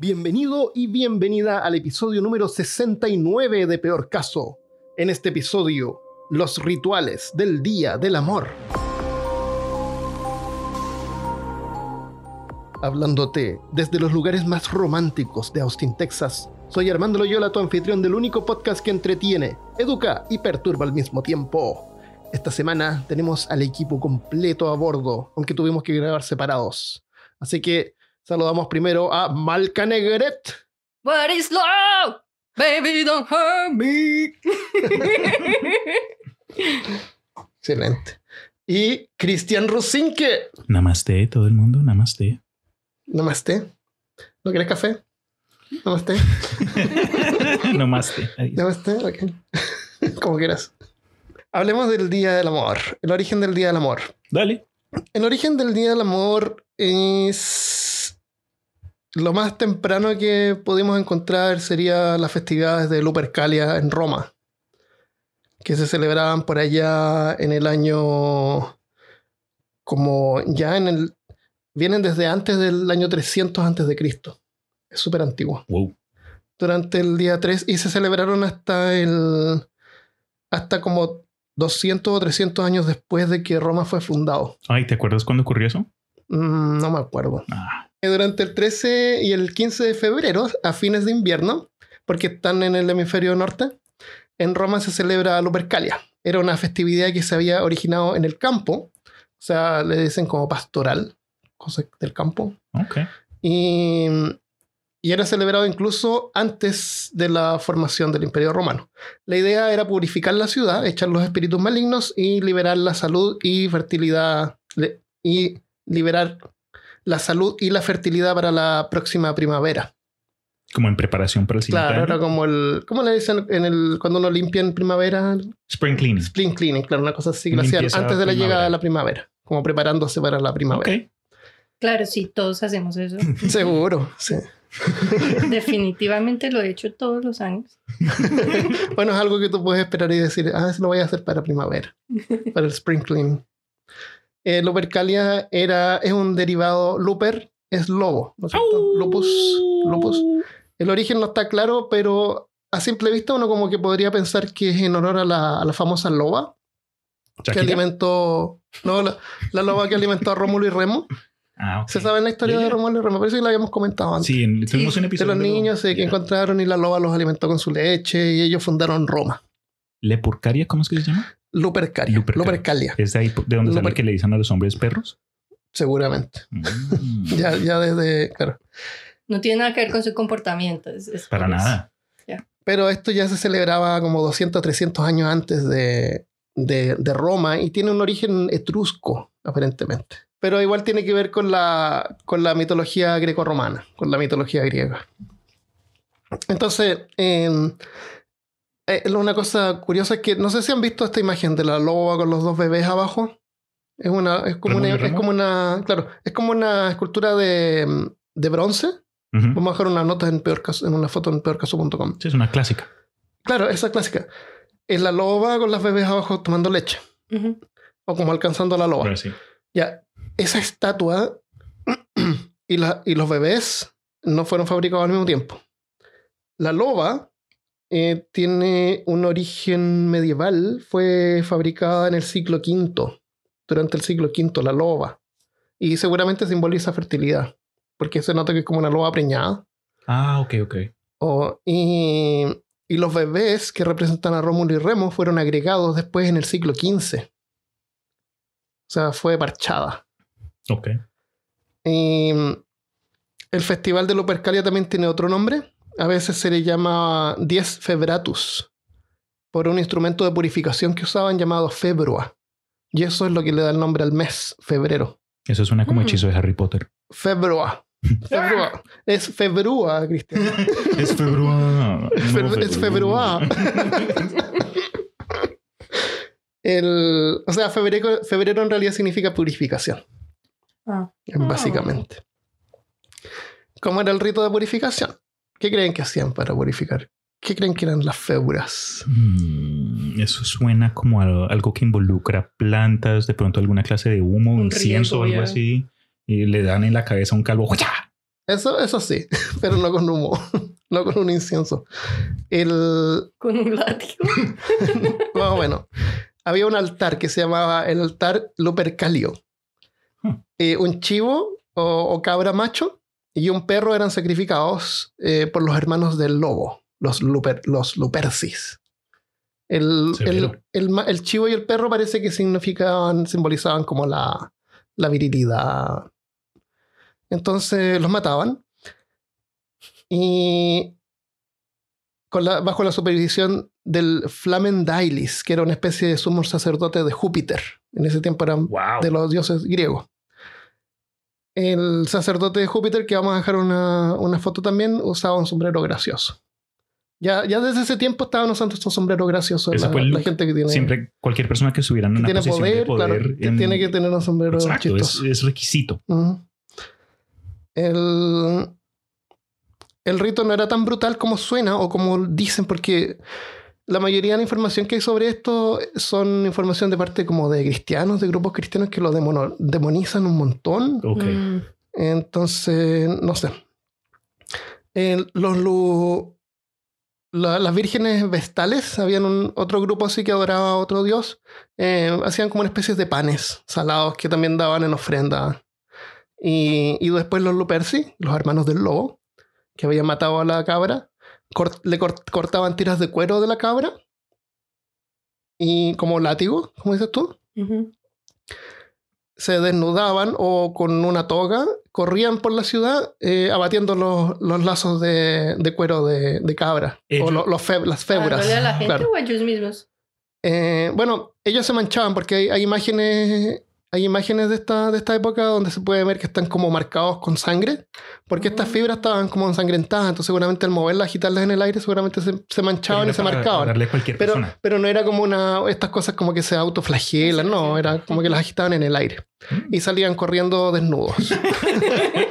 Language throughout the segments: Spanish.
Bienvenido y bienvenida al episodio número 69 de Peor Caso. En este episodio, los rituales del Día del Amor. Hablándote desde los lugares más románticos de Austin, Texas. Soy Armando Loyola, tu anfitrión del único podcast que entretiene, educa y perturba al mismo tiempo. Esta semana tenemos al equipo completo a bordo, aunque tuvimos que grabar separados. Así que saludamos primero a Malca Negret. What is love? Baby, don't hurt me. Excelente. Y Cristian Rosinque. Namaste, todo el mundo, namaste. Namaste. ¿No quieres café? Namaste. namaste. Namaste, ok. Como quieras. Hablemos del Día del Amor, el origen del Día del Amor. Dale. El origen del Día del Amor es lo más temprano que pudimos encontrar sería las festividades de Lupercalia en Roma, que se celebraban por allá en el año como ya en el vienen desde antes del año 300 antes de Cristo. Es súper antiguo. Wow. Durante el día 3 y se celebraron hasta el hasta como 200 o 300 años después de que Roma fue fundado. Ay, ¿te acuerdas cuándo ocurrió eso? Mm, no me acuerdo. Ah, Durante el 13 y el 15 de febrero, a fines de invierno, porque están en el hemisferio norte, en Roma se celebra Lupercalia. Era una festividad que se había originado en el campo, o sea, le dicen como pastoral, cosa del campo, ok. y, y era celebrado incluso antes de la formación del Imperio Romano. La idea era purificar la ciudad, echar los espíritus malignos y liberar la salud y fertilidad y liberar la salud y la fertilidad para la próxima primavera. Como en preparación para el siguiente Claro, año. era como el ¿cómo le dicen en el cuando uno limpia en primavera? Spring cleaning. Spring cleaning, claro, una cosa así que lo hacían Limpieza antes de la primavera. llegada de la primavera, como preparándose para la primavera. Claro, sí, todos hacemos eso. Seguro, sí. Definitivamente lo he hecho todos los años. Bueno, es algo que tú puedes esperar y decir, ah, eso lo voy a hacer para primavera, para el spring cleaning. Eh, Lupercalia era, es un derivado, Luper es lobo, ¿no es cierto? Lupus, lupus. El origen no está claro, pero a simple vista uno como que podría pensar que es en honor a la, a la famosa loba que alimentó, no, la, la loba que alimentó a Rómulo y Remo. Ah, ok. ¿Se sabe la historia Ya, de ya. Rómulo y Remo? Parece que la habíamos comentado antes. Sí, en- tuvimos un de episodio. los luego. niños eh, que Ya. encontraron y la loba los alimentó con su leche y ellos fundaron Roma. Lepurcaria, ¿cómo es que se llama? Lupercalia. Lupercalia. Lupercalia, Es de ahí de donde sale Luper- que le dicen a los hombres perros. seguramente. Mm. Ya, ya desde, claro. No tiene nada que ver con su comportamiento. es- es Para nada. Pero esto ya se celebraba como 200, 300 años antes de, de, de Roma y tiene un origen etrusco, aparentemente. Pero igual tiene que ver con la, con la mitología greco-romana, con la mitología griega. Entonces, eh, eh, una cosa curiosa es que no sé si han visto esta imagen de la loba con los dos bebés abajo. Es una, es como ¿Remo y una, es como una, claro, es como una escultura de, de bronce. Ujú. Vamos a dejar una nota en, peor caso, en una foto en peorcaso.com. Sí, es una clásica. Claro, esa clásica. Es la loba con las bebés abajo tomando leche. Ujú. O como alcanzando a la loba. Sí. Ya, esa estatua y, la, y los bebés no fueron fabricados al mismo tiempo. La loba eh, tiene un origen medieval. Fue fabricada en el siglo V. Durante el siglo V, la loba. Y seguramente simboliza fertilidad. Porque se nota que es como una loba preñada. Ah, ok, ok. O- y, y los bebés que representan a Rómulo y Remo fueron agregados después en el siglo XV. O sea, fue parchada. Ok. Y mm, el Festival de Lupercalia también tiene otro nombre. A veces se le llama Dies Febratus, por un instrumento de purificación que usaban llamado februa. Y eso es lo que le da el nombre al mes, febrero. Eso suena como Mm. hechizo de Harry Potter. Februa. Februa. Es februa, Cristian. es februa. Es fe- es februa. El, o sea, febrero, febrero en realidad significa purificación, Ah. básicamente. ¿Cómo era el rito de purificación? ¿Qué creen que hacían para purificar? ¿Qué creen que eran las febras? Mm, Eso suena como algo que involucra plantas, de pronto alguna clase de humo, Un incienso o algo ya. así. Y le dan en la cabeza a un calvo. Eso, eso sí, pero no con humo, no con un incienso. El, Con un látigo. más o menos. Había un altar que se llamaba el altar Lupercalio. Hmm. Eh, un chivo o, o cabra macho y un perro eran sacrificados eh, por los hermanos del lobo, los, luper, los lupercis. El, el, el chivo y el perro parece que significaban, simbolizaban como la, la virilidad. Entonces los mataban y con la- bajo la supervisión del Flamen Dailis, que era una especie de sumo sacerdote de Júpiter. En ese tiempo eran Wow. de los dioses griegos. El sacerdote de Júpiter, que vamos a dejar una, una foto también, usaba un sombrero gracioso. Ya, ya desde ese tiempo estaban usando estos sombreros graciosos Ese la, fue el la gente que tiene, Siempre cualquier persona que estuviera en una tiene posición poder, de poder claro, que en- tiene que tener un sombrero Exacto, es, requisito. El, el rito no era tan brutal como suena o como dicen, porque la mayoría de la información que hay sobre esto son información de parte como de cristianos, de grupos cristianos que lo demono- demonizan un montón. Mm. Entonces, no sé. Los la- las vírgenes vestales, habían un, otro grupo así que adoraba a otro dios, eh, hacían como una especie de panes salados que también daban en ofrenda. Y, y después los Luperci, los hermanos del lobo, que habían matado a la cabra, cort- le cort- cortaban tiras de cuero de la cabra y como látigo, como dices tú se desnudaban o con una toga corrían por la ciudad eh, abatiendo los, los lazos de, de cuero de, de cabra Ellos- o lo- los fe- las. ¿Dándole a la gente claro. o a ellos mismos? Eh, bueno, ellos se manchaban porque hay, hay imágenes hay imágenes de esta, de esta época donde se puede ver que están como marcados con sangre porque estas Mm. fibras estaban como ensangrentadas entonces seguramente al moverlas agitarlas en el aire seguramente se, se manchaban y se marcaban Darle a cualquier pero, persona. pero no era como una estas cosas como que se autoflagelan, no, era como que las agitaban en el aire Mm. y salían corriendo desnudos.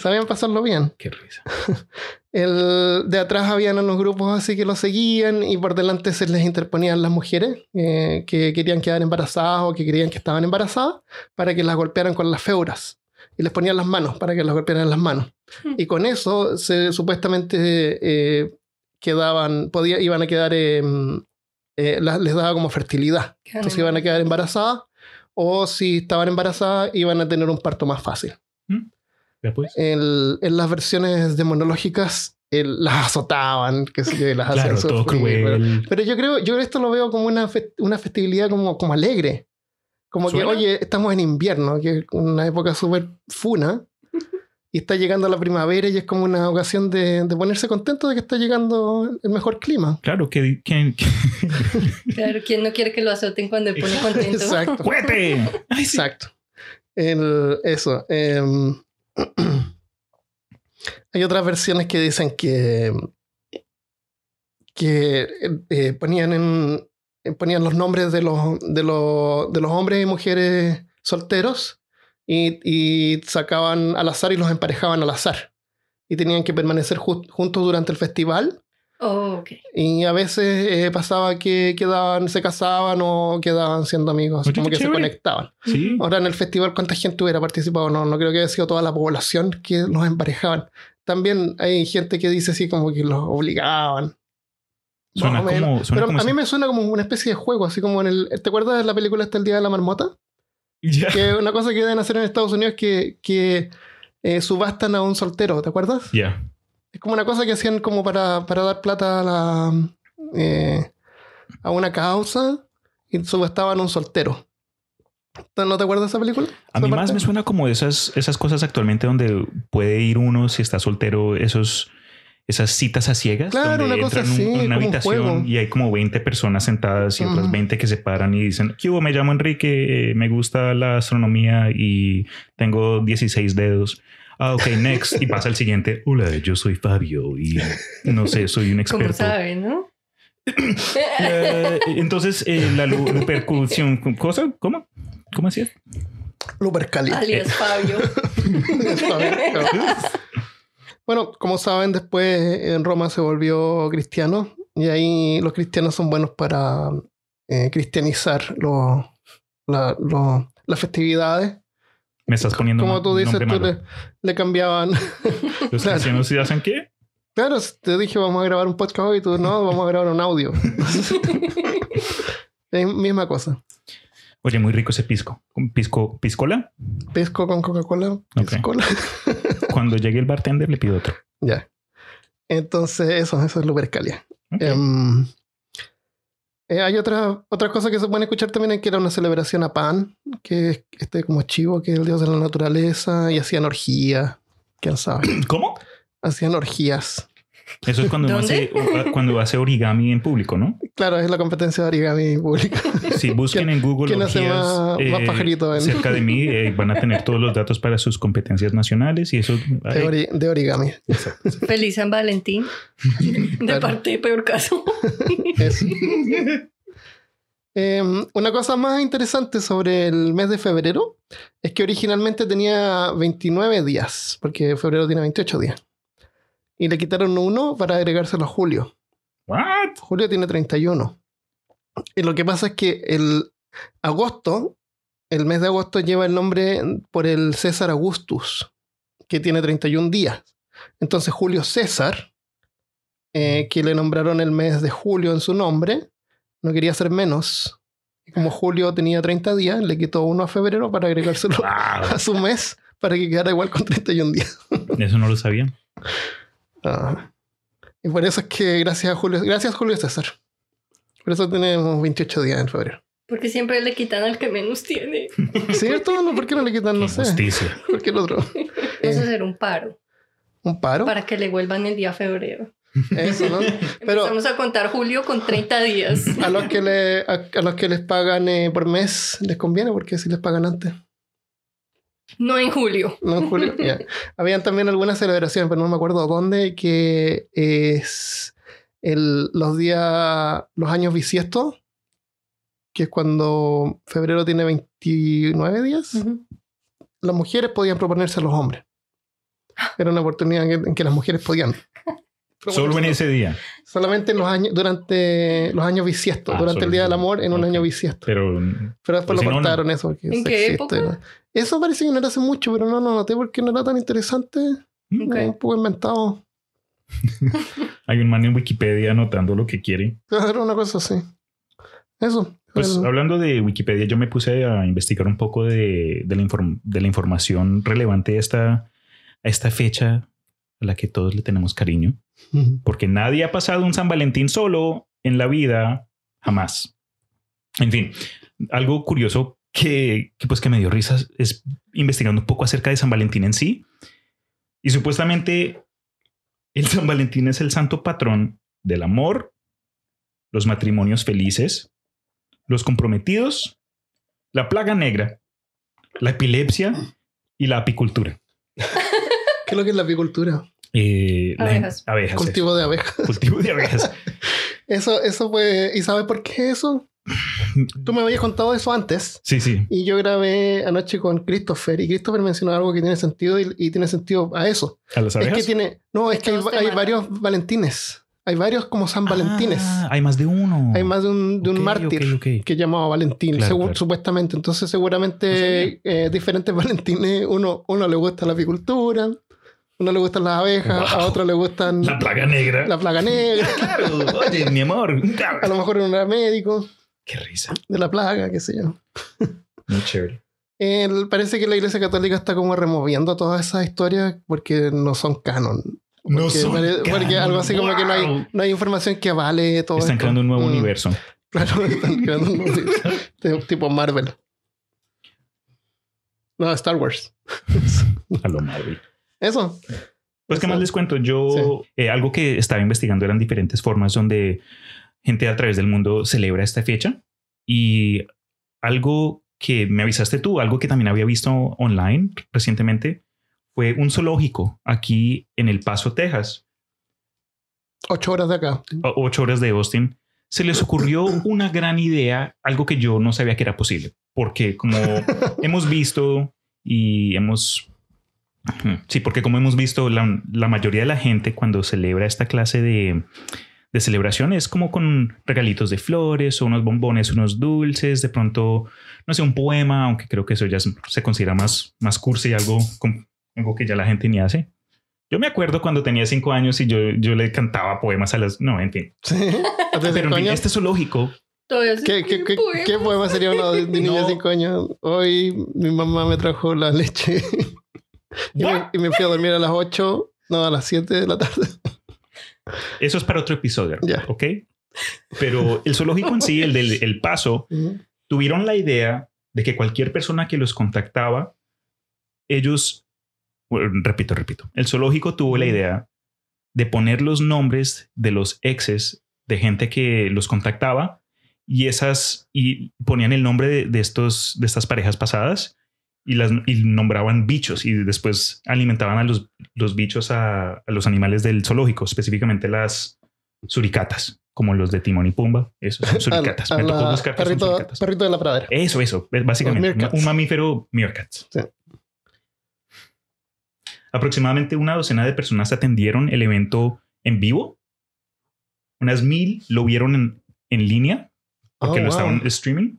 Sabían pasarlo bien. Qué risa. El, de atrás habían unos grupos así que lo seguían y por delante se les interponían las mujeres eh, que querían quedar embarazadas o que creían que estaban embarazadas para que las golpearan con las feuras y les ponían las manos para que las golpearan en las manos. Y con eso se supuestamente eh, quedaban, podía, iban a quedar, eh, eh, las- les daba como fertilidad. Entonces iban a quedar embarazadas o si estaban embarazadas iban a tener un parto más fácil. Ya pues. El- en las versiones demonológicas el- las azotaban, que sí, las Claro, hacían todo sufrir, pero- cruel. Pero, yo creo, yo esto lo veo como una, fe- una festividad como, como alegre. Como ¿Suena? que, oye, estamos en invierno, que es una época súper funa, y está llegando la primavera y es como una ocasión de, de ponerse contento de que está llegando el mejor clima. Claro, que, que, que- Claro, ¿quién no quiere que lo azoten cuando pone contento? Exacto. Exacto. El- eso. em, hay otras versiones que dicen que, que eh, ponían, en, eh, ponían los nombres de los, de, los, de los hombres y mujeres solteros y, y sacaban al azar y los emparejaban al azar. Y tenían que permanecer ju- juntos durante el festival. Oh, ok. Y a veces eh, pasaba que quedaban, se casaban o quedaban siendo amigos, como que se conectaban. Sí. Ahora en el festival, ¿cuánta gente hubiera participado? No, no creo que haya sido toda la población que los emparejaban. También hay gente que dice así como que los obligaban. Suena como. Suena Pero como a mí me suena como una especie de juego, así como en el... ¿Te acuerdas de la película hasta el Día de la Marmota? Ya. Que una cosa que deben hacer en Estados Unidos es que, que eh, subastan a un soltero, ¿te acuerdas? Ya. Es como una cosa que hacían como para, para dar plata a la... eh, a una causa y subastaban a un soltero. ¿No te acuerdas de esa película? A mí más me suena como esas, esas cosas actualmente donde puede ir uno si está soltero, esos, esas citas a ciegas. Claro, donde una cosa en así, un- una un habitación y hay como 20 personas sentadas y otras Ujú. 20 que se paran y dicen, ¿qué hubo? Me llamo Enrique, eh, me gusta la astronomía y tengo 16 dedos. Ah, ok, next. Y pasa el siguiente. Hola, yo soy Fabio y no sé, soy un experto. sabe, ¿no? Eh, entonces, eh, la lu- repercusión, ¿cosa? ¿Cómo? ¿Cómo hacía? Lupercalia. Alias Fabio. bueno, como saben, después en Roma se volvió cristiano y ahí los cristianos son buenos para eh, cristianizar los- la- los- las festividades. Me estás poniendo Como tú dices, tú le, le cambiaban. ¿Los claro. cristianos sí hacen qué? Claro, te dije vamos a grabar un podcast hoy y tú no, vamos a grabar un audio. es misma cosa. Oye, muy rico ese pisco. ¿Un ¿Pisco, piscola? Pisco con Coca-Cola. Piscola. Cuando llegue el bartender le pido otro. ya. Entonces, eso, eso es Lupercalia. Ok. Em, eh, hay otra, otra cosa que se puede escuchar también, que era una celebración a Pan, que es este como chivo, que es el dios de la naturaleza, y hacían orgías. ¿Quién sabe? ¿Cómo? Hacían orgías. Eso es cuando uno hace, cuando hace origami en público, ¿no? Claro, es la competencia de origami pública. Si busquen en Google quién hace más- más pajarito en- cerca de mí, eh, van a tener todos los datos para sus competencias nacionales y eso... De, ori- de origami. Feliz San Valentín. De Claro. parte de peor caso. Eso. Em, una cosa más interesante sobre el mes de febrero es que originalmente tenía 29 días, porque febrero tiene 28 días. Y le quitaron uno para agregárselo a julio. What? Julio tiene 31. Y lo que pasa es que el agosto, el mes de agosto lleva el nombre por el César Augustus, que tiene 31 días. Entonces Julio César, eh, que le nombraron el mes de julio en su nombre, no quería ser menos. Y como julio tenía 30 días, le quitó uno a febrero para agregárselo a su mes para que quedara igual con 31 días. Eso no lo sabía. Ah. Y por eso es que gracias a Julio, gracias Julio César. Por eso tenemos 28 días en febrero. Porque siempre le quitan al que menos tiene. ¿Cierto? No, ¿Por qué no le quitan? No Qué sé. Justicia. ¿Por qué el otro? Vamos a hacer un paro ¿Un paro? para que le vuelvan el día febrero. Eso, ¿no? Pero Empezamos a contar julio con 30 días. a los que, le, a, a los que les pagan eh, por mes les conviene porque si les pagan antes. No en julio. No en julio. ya. Habían también algunas celebraciones, pero no me acuerdo dónde, que es el, los días, los años bisiestos, que es cuando febrero tiene 29 días. Las mujeres podían proponerse a los hombres. Era una oportunidad en que, en que las mujeres podían. Solo en ese día. Solamente en los años, durante los años bisiestos, Ah, durante el Día del Amor, en un año bisiesto. Pero Pero después Pues si lo no, no. cortaron eso. ¿En qué existe, época? Eso parece que no era hace mucho, pero no lo noté porque no era tan interesante. mm, Ok. Un poco inventado. hay un man en Wikipedia anotando lo que quiere. Era una cosa así. Eso. Pues El- hablando de Wikipedia, yo me puse a investigar un poco de, de la, inform- de la información relevante a esta, a esta fecha a la que todos le tenemos cariño, Ujú. porque nadie ha pasado un San Valentín solo en la vida, jamás. En fin, algo curioso que, que, pues que me dio risas es investigando un poco acerca de San Valentín en sí. Y supuestamente el San Valentín es el santo patrón del amor, los matrimonios felices, los comprometidos, la plaga negra, la epilepsia y la apicultura. ¿Qué es lo que es la apicultura? Eh, la Abejas. abejas. Cultivo de abejas. Cultivo de abejas. Eso, eso fue. ¿Y sabes por qué eso? Tú me habías contado eso antes. Sí, sí. Y yo grabé anoche con Christopher y Christopher mencionó algo que tiene sentido y, y tiene sentido a eso. A las Es abejas. que tiene, no, es que hay, varios Valentines. Hay varios como San Valentines. Ah, hay más de uno. hay más de un, de un mártir ok, ok. que llamaba Valentín, Claro, según- claro. supuestamente. Entonces, No seguramente eh, diferentes Valentines. Uno, uno le gusta la apicultura, uno le gustan las abejas, a Wow. otro le gustan La plaga negra. la plaga negra. Claro, oye, mi amor. A lo mejor uno era médico Qué risa. de la plaga, qué sé yo. Muy chévere. El- parece que la Iglesia Católica está como removiendo todas esas historias porque no son canon. No son pare- porque canon. algo así como que no hay, no hay información que avale todo Están esto. creando un nuevo Mm, universo. Claro, están creando un nuevo universo. Tipo Marvel. No, Star Wars. A lo Marvel. Eso. Pues, ¿qué más les cuento? Yo, eh, algo que estaba investigando eran diferentes formas donde gente a través del mundo celebra esta fecha. Y algo que me avisaste tú, algo que también había visto online recientemente, fue un zoológico aquí en El Paso, Texas, Ocho horas de acá. a ocho horas de Austin. Se les ocurrió una gran idea, algo que yo no sabía que era posible, porque como hemos visto y hemos... Sí, porque como hemos visto, la, la mayoría de la gente cuando celebra esta clase de, de celebración es como con regalitos de flores o unos bombones, unos dulces, de pronto, no sé, un poema, aunque creo que eso ya se considera más, más cursi y algo, algo que ya la gente ni hace. Yo me acuerdo cuando tenía cinco años y yo, yo le cantaba poemas a las... No, en fin. Sí. Pero en fin, este zoológico ¿Qué, qué, qué, qué poema sería uno de, de niño de No. 5 años? Hoy mi mamá me trajo la leche y, me, y me fui a dormir a las 8, no, a las 7 de la tarde. Eso es para otro episodio, Ya. ¿ok? Pero el zoológico en sí, el del el paso, tuvieron la idea de que cualquier persona que los contactaba, ellos, bueno, repito, repito, el zoológico tuvo la idea de poner los nombres de los exes de gente que los contactaba y esas y ponían el nombre de, de estos de estas parejas pasadas y las y nombraban bichos y después alimentaban a los, los bichos a, a los animales del zoológico, específicamente las suricatas, como los de Timón y Pumba. Esos son A la- suricatas. a Me tocó buscar perrito, suricatas. perrito de la pradera. Eso, eso, es básicamente un mamífero meerkats. Sí. Aproximadamente una docena de personas atendieron el evento en vivo. Unas mil lo vieron en, en línea porque Oh, lo wow. estaban streaming.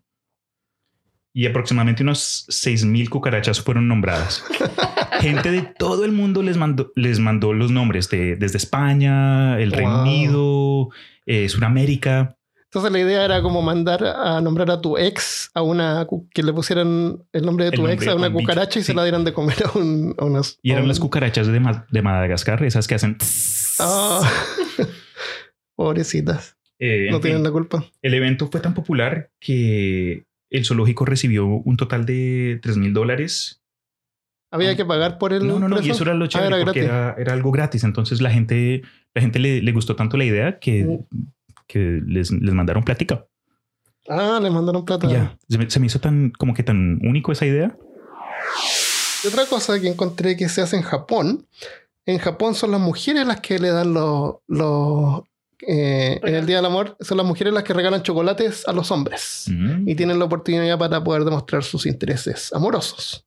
Y aproximadamente unos seis mil cucarachas fueron nombradas. Gente de todo el mundo les mandó, les mandó los nombres de, desde España, el Reino. Unido, eh, Sudamérica. Entonces la idea era como mandar a nombrar a tu ex a una que le pusieran el nombre de tu nombre ex a una bicho, cucaracha y se la dieran de comer a, un, a unas. Y eran un- las cucarachas de, Ma- de Madagascar, esas que hacen... Ah. Pobrecitas. Eh, No fin. tienen la culpa. El evento fue tan popular que el zoológico recibió un total de 3 mil dólares. Había que pagar por el. No, no, no, y eso era lo Ah, chévere era porque era algo gratis. Entonces la gente, la gente le, le gustó tanto la idea que, Mm. que les, les mandaron plática. Ah, les mandaron plata. Ya, se me, se me hizo tan como que tan único esa idea. Y otra cosa que encontré que se hace en Japón, en Japón son las mujeres las que le dan los... los eh, en el Día del Amor son las mujeres las que regalan chocolates a los hombres Mm. y tienen la oportunidad para poder demostrar sus intereses amorosos.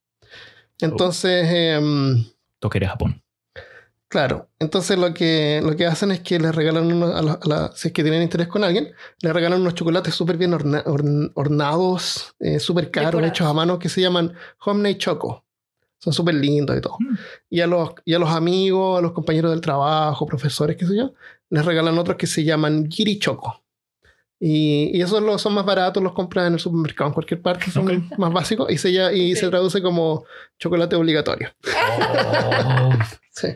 Entonces, em, Toqueré Japón. claro, entonces lo que, lo que hacen es que les regalan, unos, a la- a la- si es que tienen interés con alguien, les regalan unos chocolates súper bien orna- orn- ornados, eh, súper caros, hechos a mano, que se llaman Homemade Choco. Son súper lindos y todo. Mm. Y a, los, y a los amigos, a los compañeros del trabajo, profesores, qué sé yo, les regalan otros que se llaman Giri Choco. Y, y esos los, son más baratos, los compras en el supermercado, en cualquier parte, son más básicos y, se, y se traduce como chocolate obligatorio. Oh. Sí.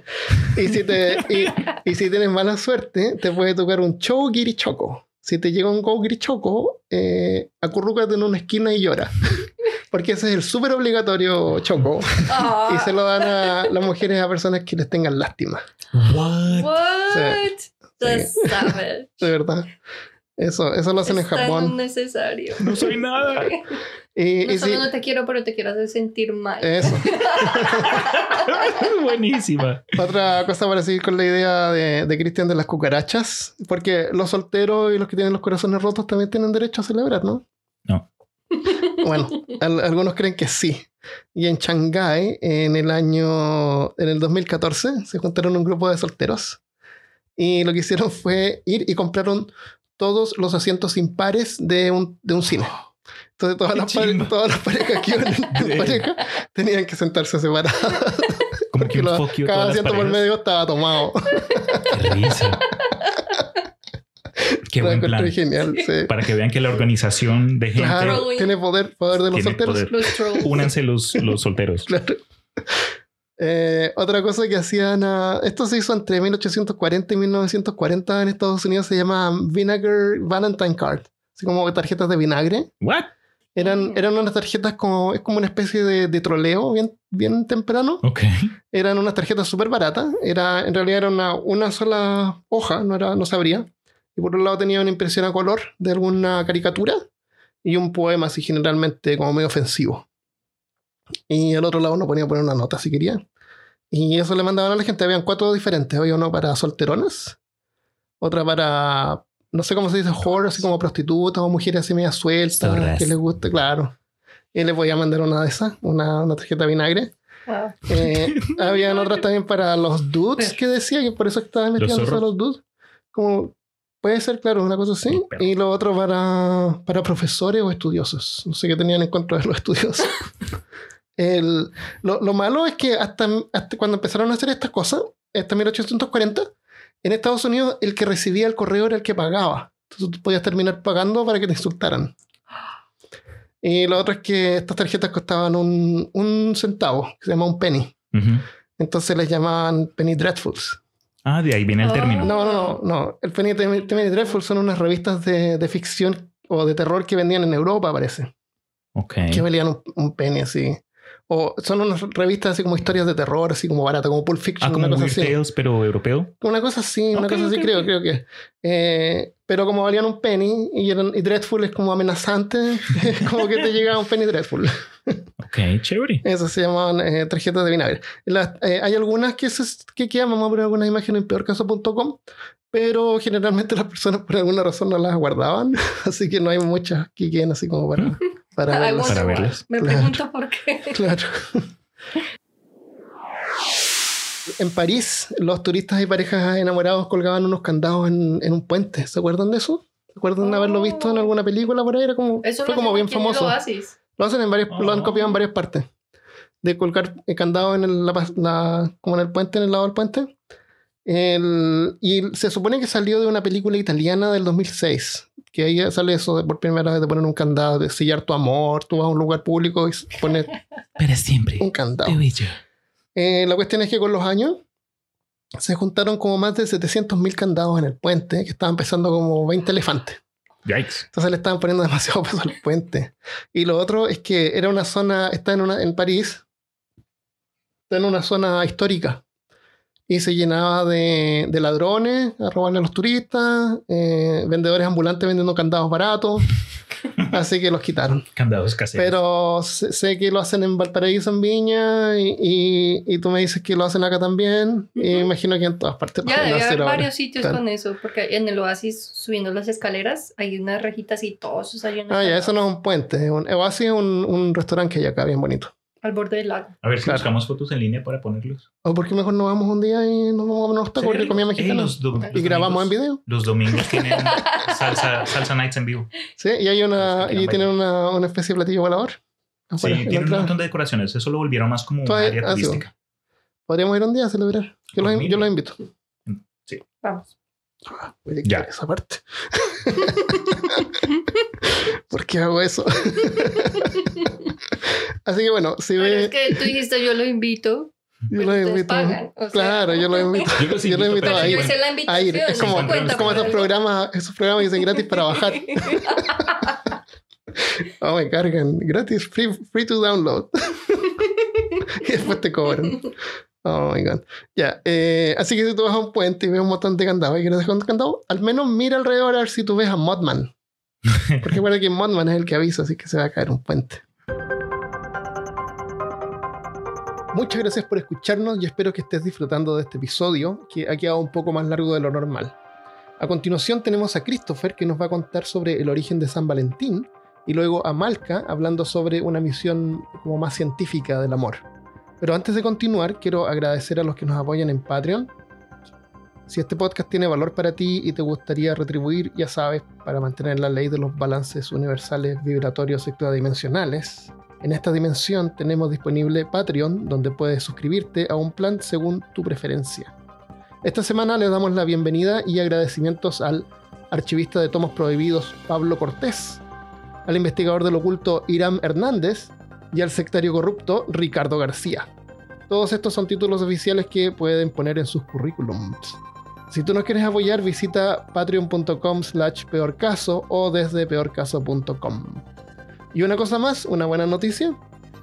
Y, si te, y, y si tienes mala suerte, te puede tocar un Chow Giri Choco. Si te llega un Go Giri Choco, eh, acurrúcate en una esquina y llora. Porque ese es el súper obligatorio Choco. Ah, Y se lo dan a las mujeres a personas que les tengan lástima. What? What? Sí. De verdad. Eso, eso lo hacen en Es tan Japón. innecesario. No soy nada. Y, No y solo sí, no te quiero, pero te quiero hacer sentir mal. eso. Buenísima. Otra cosa para seguir con la idea de, de Cristian de las cucarachas, porque los solteros y los que tienen los corazones rotos también tienen derecho a celebrar, ¿no? No. Bueno, al- algunos creen que sí. Y en Shanghái, en el año, en el 2014, se juntaron un grupo de solteros y lo que hicieron fue ir y compraron todos los asientos impares de un, de un cine. Entonces todas las, pare- todas las parejas que iban en, pareja tenían que sentarse separadas. Como que Porque un lo- fuck you a cada asiento por medio estaba tomado. Qué risa. Qué Lo buen plan. genial. sí. Para que vean que la organización de gente Claro, tiene poder, poder de los solteros. Los únanse los, los solteros. Claro. Eh, otra cosa que hacían, ah, esto se hizo entre 1840 y 1940 en Estados Unidos, se llama Vinegar Valentine Card, así como tarjetas de vinagre. What? Eran, eran unas tarjetas como, es como una especie de, de troleo bien, bien temprano. Ok. Eran unas tarjetas súper baratas. Era, en realidad era una, una sola hoja, no, era, no se abría. Y por un lado tenía una impresión a color de alguna caricatura y un poema así generalmente como medio ofensivo. Y al otro lado uno ponía poner una nota si quería. Y eso le mandaban a la gente. Habían cuatro diferentes. Había uno para solteronas, otra para, no sé cómo se dice, whore, así como prostitutas o mujeres así media sueltas, que les guste, claro. Y le podía mandar una de esas, una, una tarjeta de vinagre. Wow. Eh, habían otras también para los dudes que decía que por eso estaba investigando zorros. sobre los dudes. Como Puede ser, claro, una cosa así. Y lo otro para, para profesores o estudiosos. No sé qué tenían en contra de los estudiosos. El- lo, lo malo es que hasta, hasta cuando empezaron a hacer estas cosas, hasta 1840, en Estados Unidos el que recibía el correo era el que pagaba. Entonces tú podías terminar pagando para que te insultaran. Y lo otro es que estas tarjetas costaban un, un centavo, que se llama un penny. Entonces les llamaban penny dreadfuls. Ah, de ahí viene el término. No, no, no, no. El Penny, Penny Dreadful son unas revistas de, de ficción o de terror que vendían en Europa, parece. Ok. Que valían un, un penny así. O son unas revistas así como historias de terror, así como barata, como Pulp Fiction, Ah, como una cosa así. Tales, pero europeo. Una cosa así, una Ok, cosa así, ok, creo, creo que. Eh, pero como valían un penny y, eran, y Dreadful es como amenazante, como que te llegaba un penny Dreadful. Ok, chévere. Eso se llamaban eh, tarjetas de vinagre. Las- eh, hay algunas que, se, que quedan, vamos a poner algunas imágenes en peorcaso.com, pero generalmente las personas por alguna razón no las guardaban, así que no hay muchas que queden así como para, para verlas. why. verlas. Me Claro. pregunto por qué. Claro. En París, los turistas y parejas enamorados colgaban unos candados en, en un puente. ¿Se acuerdan de eso? ¿Se acuerdan de haberlo visto en alguna película por ahí? Era como, Eso fue lo como bien famoso. Lo hacen en varios, lo han Oh. copiado en varias partes. De colgar eh, candados en el, la, como en el puente, en el lado del puente. El- y se supone que salió de una película italiana del 2006. Que ahí sale eso de por primera vez de poner un candado, de sellar tu amor, tú vas a un lugar público y pones Para siempre. un candado. Eh, la cuestión es que con los años se juntaron como más de 700.000 candados en el puente, que estaban pesando como 20 elefantes. Yikes. Entonces le estaban poniendo demasiado peso al puente. Y lo otro es que era una zona, está en, una, en París, está en una zona histórica. Y se llenaba de, de ladrones a robarle a los turistas, eh, vendedores ambulantes vendiendo candados baratos. Así que los quitaron. Candados caseros. Pero sé, sé que lo hacen en Valparaíso, en Viña, y, y- y tú me dices que lo hacen acá también. Y me Ujú. imagino que en todas partes Ya debe haber ahora. varios sitios Claro. con eso, porque en el Oasis, subiendo las escaleras, hay unas rejitas y todos esos hay unos Ah, ya, eso no es un puente. es un- Oasis es un, un restaurante que hay acá, bien bonito. Al borde del lago. A ver si Claro. buscamos fotos en línea para ponerlos. ¿O por qué mejor no vamos un día y nos vamos a unos tacos de comida mexicana? los do- y los grabamos en video. Los domingos tienen salsa, salsa nights en vivo. Sí, y hay una, y tienen una, una especie de platillo volador. Sí, tienen un montón de decoraciones. Eso lo volvieron más como un Todavía- área ah, sí, turística. Podríamos ir un día a celebrar. Yo los, mí. yo los invito. Vamos. Voy a Ya. quitar esa parte. ¿Por qué hago eso? Así que bueno, si Pero ve, es que tú dijiste yo lo invito. yo ustedes invito. pagan, o sea. claro, yo los invito. Yo los Yo los invito Pero a yo ir. hice la A ir. Es no como, cuenta es como esos programas, esos programas que dicen gratis para bajar. Oh, me cargan. Gratis, free, free to download. y después te cobran. Oh my god. Ya. eh, así que si tú vas a un puente y ves un montón de candados y quieres dejar un candado, al menos mira alrededor a ver si tú ves a Modman. Porque bueno que Modman es el que avisa, así que se va a caer un puente. Muchas gracias por escucharnos y espero que estés disfrutando de este episodio, que ha quedado un poco más largo de lo normal. A continuación tenemos a Christopher que nos va a contar sobre el origen de San Valentín y luego a Malca hablando sobre una misión como más científica del amor. Pero antes de continuar, quiero agradecer a los que nos apoyan en Patreon. Si este podcast tiene valor para ti y te gustaría retribuir, ya sabes, para mantener la ley de los balances universales vibratorios extradimensionales, en esta dimensión tenemos disponible Patreon, donde puedes suscribirte a un plan según tu preferencia. Esta semana le damos la bienvenida y agradecimientos al archivista de tomos prohibidos Pablo Cortés, al investigador del oculto Iram Hernández y al sectario corrupto Ricardo García. Todos estos son títulos oficiales que pueden poner en sus currículums. Si tú nos quieres apoyar, visita patreon.com slash peorcaso o desde peorcaso.com. Y una cosa más, una buena noticia.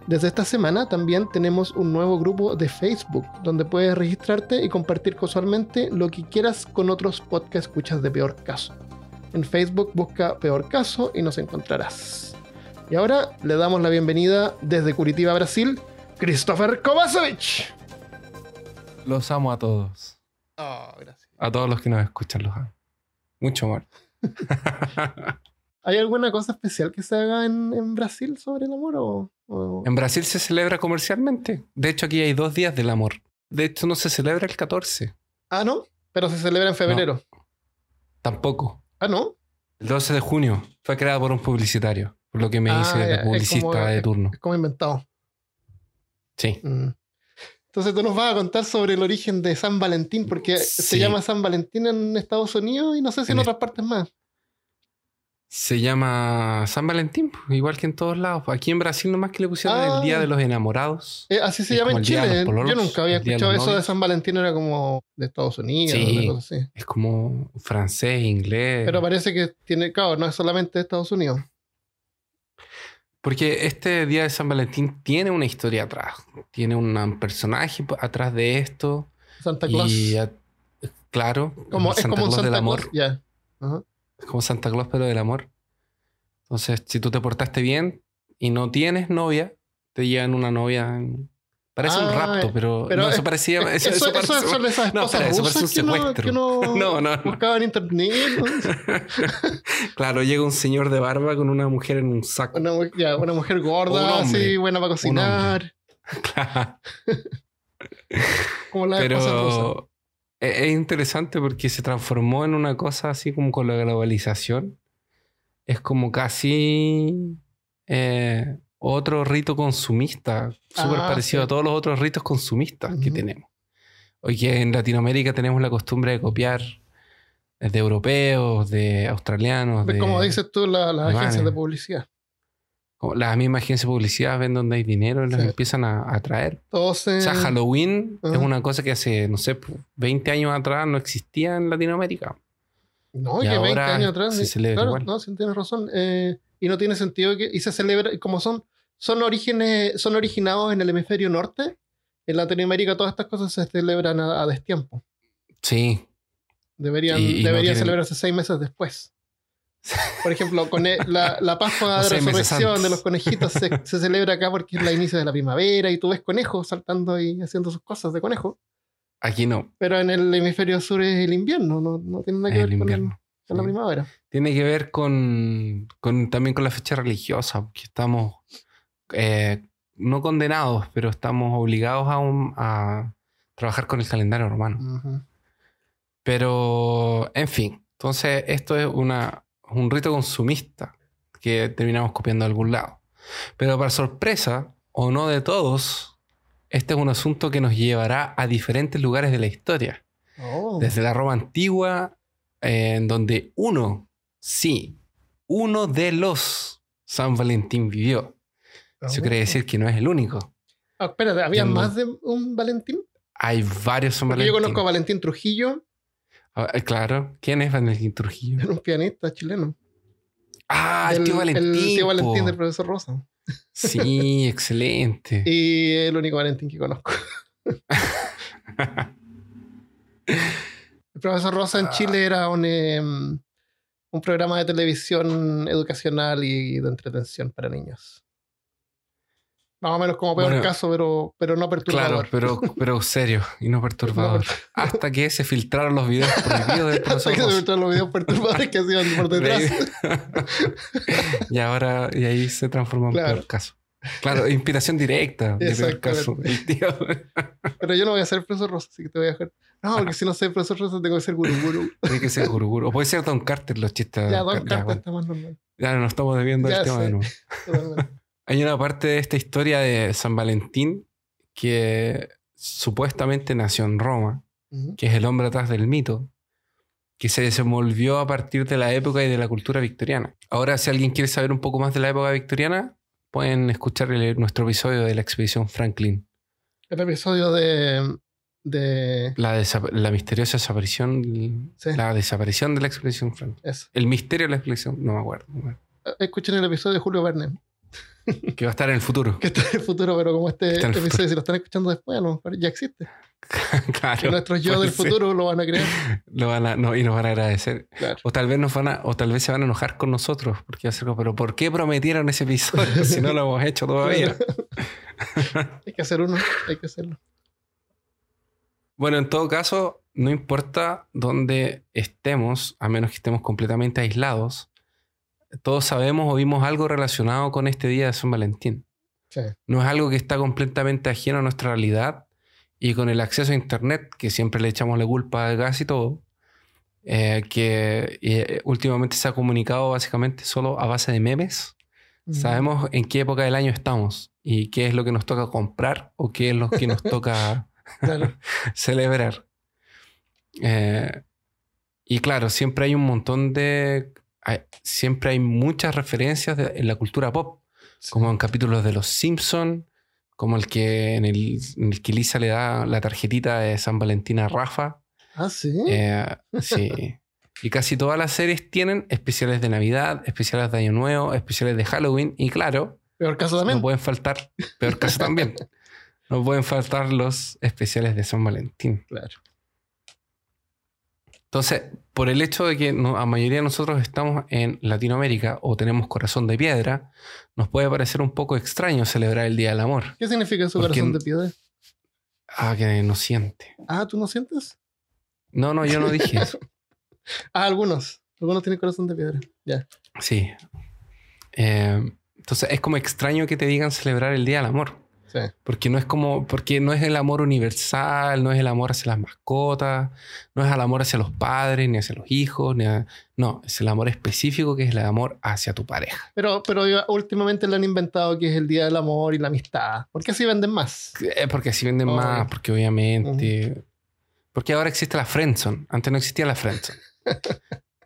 Desde esta semana también tenemos un nuevo grupo de Facebook donde puedes registrarte y compartir casualmente lo que quieras con otros podcast escuchas de Peor Caso. En Facebook busca Peor Caso y nos encontrarás. Y ahora le damos la bienvenida desde Curitiba, Brasil, Christopher Kovacevic. Los amo a todos. Oh, gracias. A todos los que nos escuchan los amo. Mucho amor. ¿Hay alguna cosa especial que se haga en, en Brasil sobre el amor? O, o- en Brasil se celebra comercialmente. De hecho, aquí hay dos días del amor. De hecho, no se celebra el 14. Ah, ¿no? Pero se celebra en febrero. Tampoco. Ah, ¿no? El 12 de junio fue creada por un publicitario, por lo que me Ah, el es publicista como- de turno. Es como inventado. Sí. Mm. Entonces tú nos vas a contar sobre el origen de San Valentín, porque se llama San Valentín en Estados Unidos y no sé si en, En otras partes más. Se llama San Valentín, pues, igual que en todos lados. Aquí en Brasil nomás que le pusieron Ah. el Día de los Enamorados. Eh, así se llama en Chile. pololos, Yo nunca había escuchado eso de. San Valentín, era como de Estados Unidos, Sí. una cosa así. Es como francés, inglés. Pero parece que tiene, claro, no es solamente de Estados Unidos. Porque este Día de San Valentín tiene una historia atrás. Tiene un personaje atrás de esto. Santa Claus. Y a- claro, como, es Santa como un Santa del amor. Claus. Es como Santa Claus, pero del amor. Entonces, si tú te portaste bien y no tienes novia, te llevan una novia. en- Parece un Ah, rapto, pero, pero no, es- eso parecía. Eso, Eso, eso eso parece- esas no, espera, eso rusas parece que un no, secuestro. que no, No, no, no. buscaban internet. ¿no? Claro, llega un señor de barba con una mujer en un saco. Una, ya, una mujer Un gorda, hombre. así, buena para cocinar. Claro. Como la. Pero es es interesante porque se transformó en una cosa así como con la globalización. Es como casi eh, otro rito consumista, súper Ah, parecido sí. a todos los otros ritos consumistas que Ujú. tenemos. Hoy que en Latinoamérica tenemos la costumbre de copiar de europeos, de australianos, de Como dices tú, la- las alemanes. agencias de publicidad. Las mismas agencias de publicidad ven donde hay dinero y los Sí. empiezan a, a traer. Todos O sea, Halloween es una cosa que hace, no sé, 20 años atrás no existía en Latinoamérica. No, Y que 20 ahora años atrás. se celebra claro, igual. no, sí tienes razón. Eh, y no tiene sentido que. Y se celebra, como son, son orígenes, son originados en el hemisferio norte. En Latinoamérica todas estas cosas se celebran a, a destiempo. Sí, Deberían, Y- y no deberían tienen- celebrarse seis meses después. Por ejemplo, con la, la Pascua de meses Resurrección de los conejitos se, se celebra acá porque es la inicio de la primavera y tú ves conejos saltando y haciendo sus cosas de conejo. aquí no, Pero en el hemisferio sur es el invierno, no, no tiene nada que es ver el con, el- la primavera. Tiene que ver con, con- también con la fecha religiosa, porque estamos eh, no condenados, pero estamos obligados a, un- a trabajar con el calendario romano. Pero, en fin, entonces esto es una, un rito consumista que terminamos copiando de algún lado. Pero para sorpresa, o no de todos, este es un asunto que nos llevará a diferentes lugares de la historia. Oh. Desde la Roma antigua, eh, en donde uno, sí, uno de los San Valentín vivió. Eso Oh. quiere decir que no es el único. Ah, espérate, ¿había más de un Valentín? Hay varios San Valentín. yo conozco a Valentín Trujillo, claro. ¿Quién es Valentín Trujillo? era un pianista chileno. Ah, el, El- tío Valentín. El tío Valentín po. del profesor Rosa. Sí, excelente. Y el único Valentín que conozco. El profesor Rosa en Chile era un, em, un programa de televisión educacional y de entretención para niños. Más o menos como peor Bueno, caso, pero, pero no Claro, perturbador. pero, pero serio y no perturbador. Hasta que se filtraron los videos prohibidos del Hasta profesor que se metían los videos perturbadores que hacían por detrás. y ahora, y ahí se transformó en Claro. peor caso. Claro, inspiración directa de peor caso. Exactamente. El tío. Pero yo no voy a ser profesor Rosa, así que te voy a dejar. No, porque si no soy profesor Rosa, tengo que ser guru guru. Tiene que ser guruguru. O puede ser Don Carter los chistes. Ya, Don dos Car- ya, cartas bueno. está más normal. Ya nos estamos debiendo Ya el tema sé. de nuevo. Totalmente. Hay una parte de esta historia de San Valentín que supuestamente nació en Roma, que es el hombre atrás del mito, que se desenvolvió a partir de la época y de la cultura victoriana. Ahora, si alguien quiere saber un poco más de la época victoriana, pueden escuchar nuestro episodio de la expedición Franklin, El episodio de. de la, misteriosa desaparición, Sí. la desaparición de la expedición Franklin. eso. El misterio de la expedición, no me acuerdo. no me acuerdo. Escuchen el episodio de Julio Verne, Que va a estar en el futuro. que está en el futuro, pero como este episodio, si lo están escuchando después, a lo mejor ya existe. Que claro. nuestros yo del ser. futuro lo van a creer. Lo van a, no, y nos van a agradecer. Claro. O tal vez nos van a, o tal vez se van a enojar con nosotros, porque va a ser como, pero ¿por qué prometieron ese episodio si no lo hemos hecho todavía? hay que hacer uno, hay que hacerlo. Bueno, en todo caso, no importa dónde estemos, a menos que estemos completamente aislados, todos sabemos o vimos algo relacionado con este día de San Valentín. Sí. No es algo que está completamente ajeno a nuestra realidad y con el acceso a Internet, que siempre le echamos la culpa gas y todo, eh, que eh, últimamente se ha comunicado básicamente solo a base de memes. Mm. Sabemos en qué época del año estamos y qué es lo que nos toca comprar o qué es lo que nos toca celebrar. Eh, y claro, siempre hay un montón de... hay- siempre hay muchas referencias de- en la cultura pop, como en capítulos de Los Simpson, como el que en el, en el que Lisa le da la tarjetita de San Valentín a Rafa. Ah, sí. Eh, sí. Y casi todas las series tienen especiales de Navidad, especiales de Año Nuevo, especiales de Halloween. Y claro, Peor caso también. no pueden faltar, peor caso también, no pueden faltar los especiales de San Valentín. Claro. Entonces, por el hecho de que la mayoría de nosotros estamos en Latinoamérica o tenemos corazón de piedra, nos puede parecer un poco extraño celebrar el Día del Amor. ¿Qué significa su Porque- corazón de piedra? Ah, que no siente. Ah, ¿tú no sientes? No, no, yo no dije eso. Ah, algunos. Algunos tienen corazón de piedra. Ya. Sí. Eh, entonces, es como extraño que te digan celebrar el Día del Amor. Sí. Porque no es como, porque no es el amor universal, no es el amor hacia las mascotas, no es el amor hacia los padres, ni hacia los hijos, ni a- no, es el amor específico que es el amor hacia tu pareja. Pero, pero últimamente le han inventado que es el día del amor y la amistad. ¿Por qué así venden más? Eh, Porque así venden más, porque obviamente. Porque ahora existe la friendzone. Antes no existía la friendzone.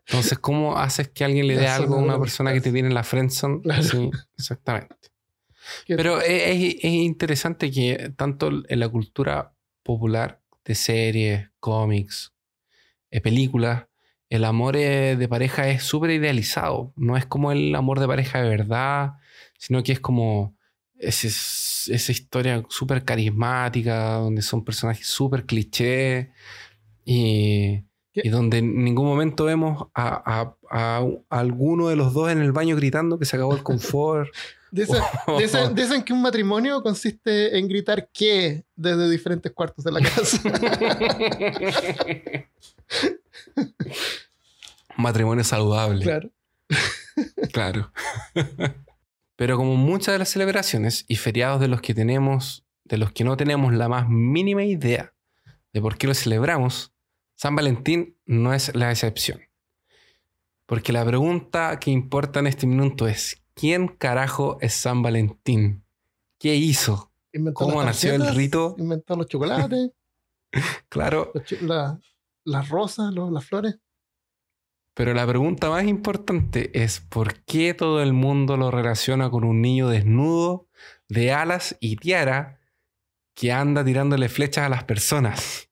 Entonces, ¿cómo haces que alguien le dé algo a una persona que te tiene en la friendzone? Claro. Sí, exactamente. Pero es, es- es interesante que tanto en la cultura popular de series, cómics, eh, películas, el amor eh, de pareja es súper idealizado. No es como el amor de pareja de verdad, sino que es como ese- esa historia súper carismática, donde son personajes súper cliché y, y donde en ningún momento vemos a, a- a- a alguno de los dos en el baño gritando que se acabó el confort. Dicen, dicen- dicen que un matrimonio consiste en gritar que desde diferentes cuartos de la casa. Matrimonio saludable. claro. Claro. Pero como muchas de las celebraciones y feriados de los que tenemos, de los que no tenemos la más mínima idea de por qué los celebramos, San Valentín no es la excepción. Porque la pregunta que importa en este minuto es, ¿quién carajo es San Valentín? ¿Qué hizo? Inventó ¿Cómo nació el rito? Inventó los chocolates, Claro, los chi- la- las rosas, los- las flores. Pero la pregunta más importante es ¿por qué todo el mundo lo relaciona con un niño desnudo, de alas y tiara, que anda tirándole flechas a las personas?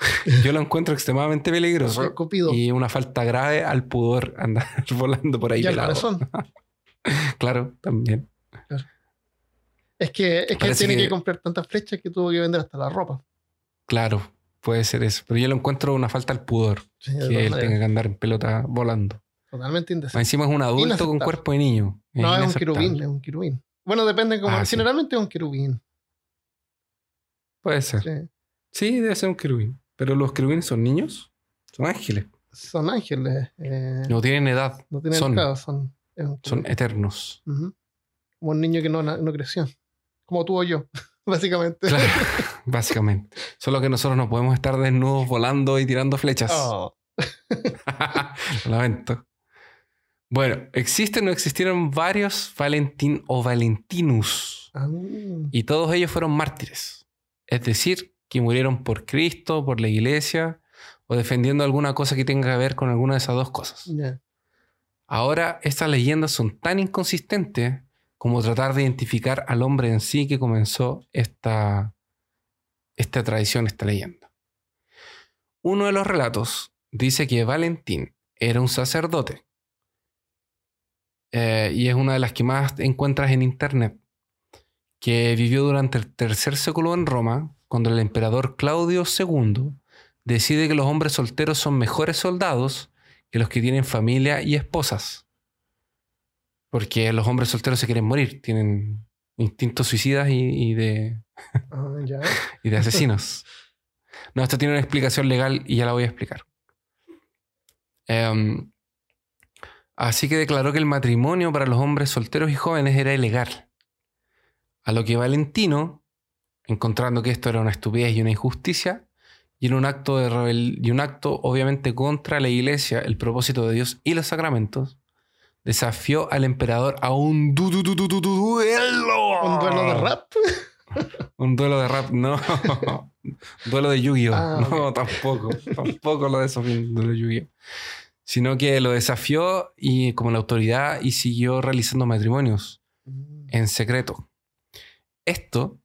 Yo lo encuentro extremadamente peligroso y una falta grave al pudor andar volando por ahí Y al corazón. Claro, también. Es que, es que tiene que... que- comprar tantas flechas que tuvo que vender hasta la ropa. Claro, puede ser eso. Pero yo lo encuentro una falta al pudor, Sí, que él tenga que andar en pelota volando. Totalmente indecente. Encima es un adulto con cuerpo de niño. No, es un querubín, es un querubín. Bueno, depende como. Ah, sí. generalmente es un querubín. Puede ser. sí. Sí, debe ser un querubín. Pero los querubines son niños. Son ángeles. Son ángeles. eh, No tienen edad. no tienen son. claro, son. eternos. Ujú. Como un niño que no, no creció. Como tú o yo, básicamente. Claro, básicamente. Solo que nosotros no podemos estar desnudos volando y tirando flechas. Oh, Lo lamento. Bueno, existen o existieron varios Valentín o Valentinus. ah, Y todos ellos fueron mártires. Es decir, que murieron por Cristo, por la iglesia o defendiendo alguna cosa que tenga que ver con alguna de esas dos cosas. Ahora, estas leyendas son tan inconsistentes como tratar de identificar al hombre en sí que comenzó esta, esta tradición, esta leyenda. Uno de los relatos dice que Valentín era un sacerdote. Eh, y es una de las que más encuentras en internet, que vivió durante el tercer século en Roma, cuando el emperador Claudio II decide que los hombres solteros son mejores soldados que los que tienen familia y esposas. Porque los hombres solteros se quieren morir, tienen instintos suicidas y, y de, Ah, y de asesinos. No, esto tiene una explicación legal y ya la voy a explicar. Em, así que declaró que el matrimonio para los hombres solteros y jóvenes era ilegal. A lo que Valentino, encontrando que esto era una estupidez y una injusticia, y en un acto de rebel y un acto obviamente contra la iglesia, el propósito de Dios y los sacramentos, desafió al emperador a un du- du- du- du- du- du- duelo. Un duelo de rap. Un duelo de rap, no. duelo de Yu-Gi-Oh! Ah, no, tampoco. Tampoco lo desafió un duelo de Yu-Gi-Oh! Sino que lo desafió y como la autoridad y siguió realizando matrimonios en secreto. Esto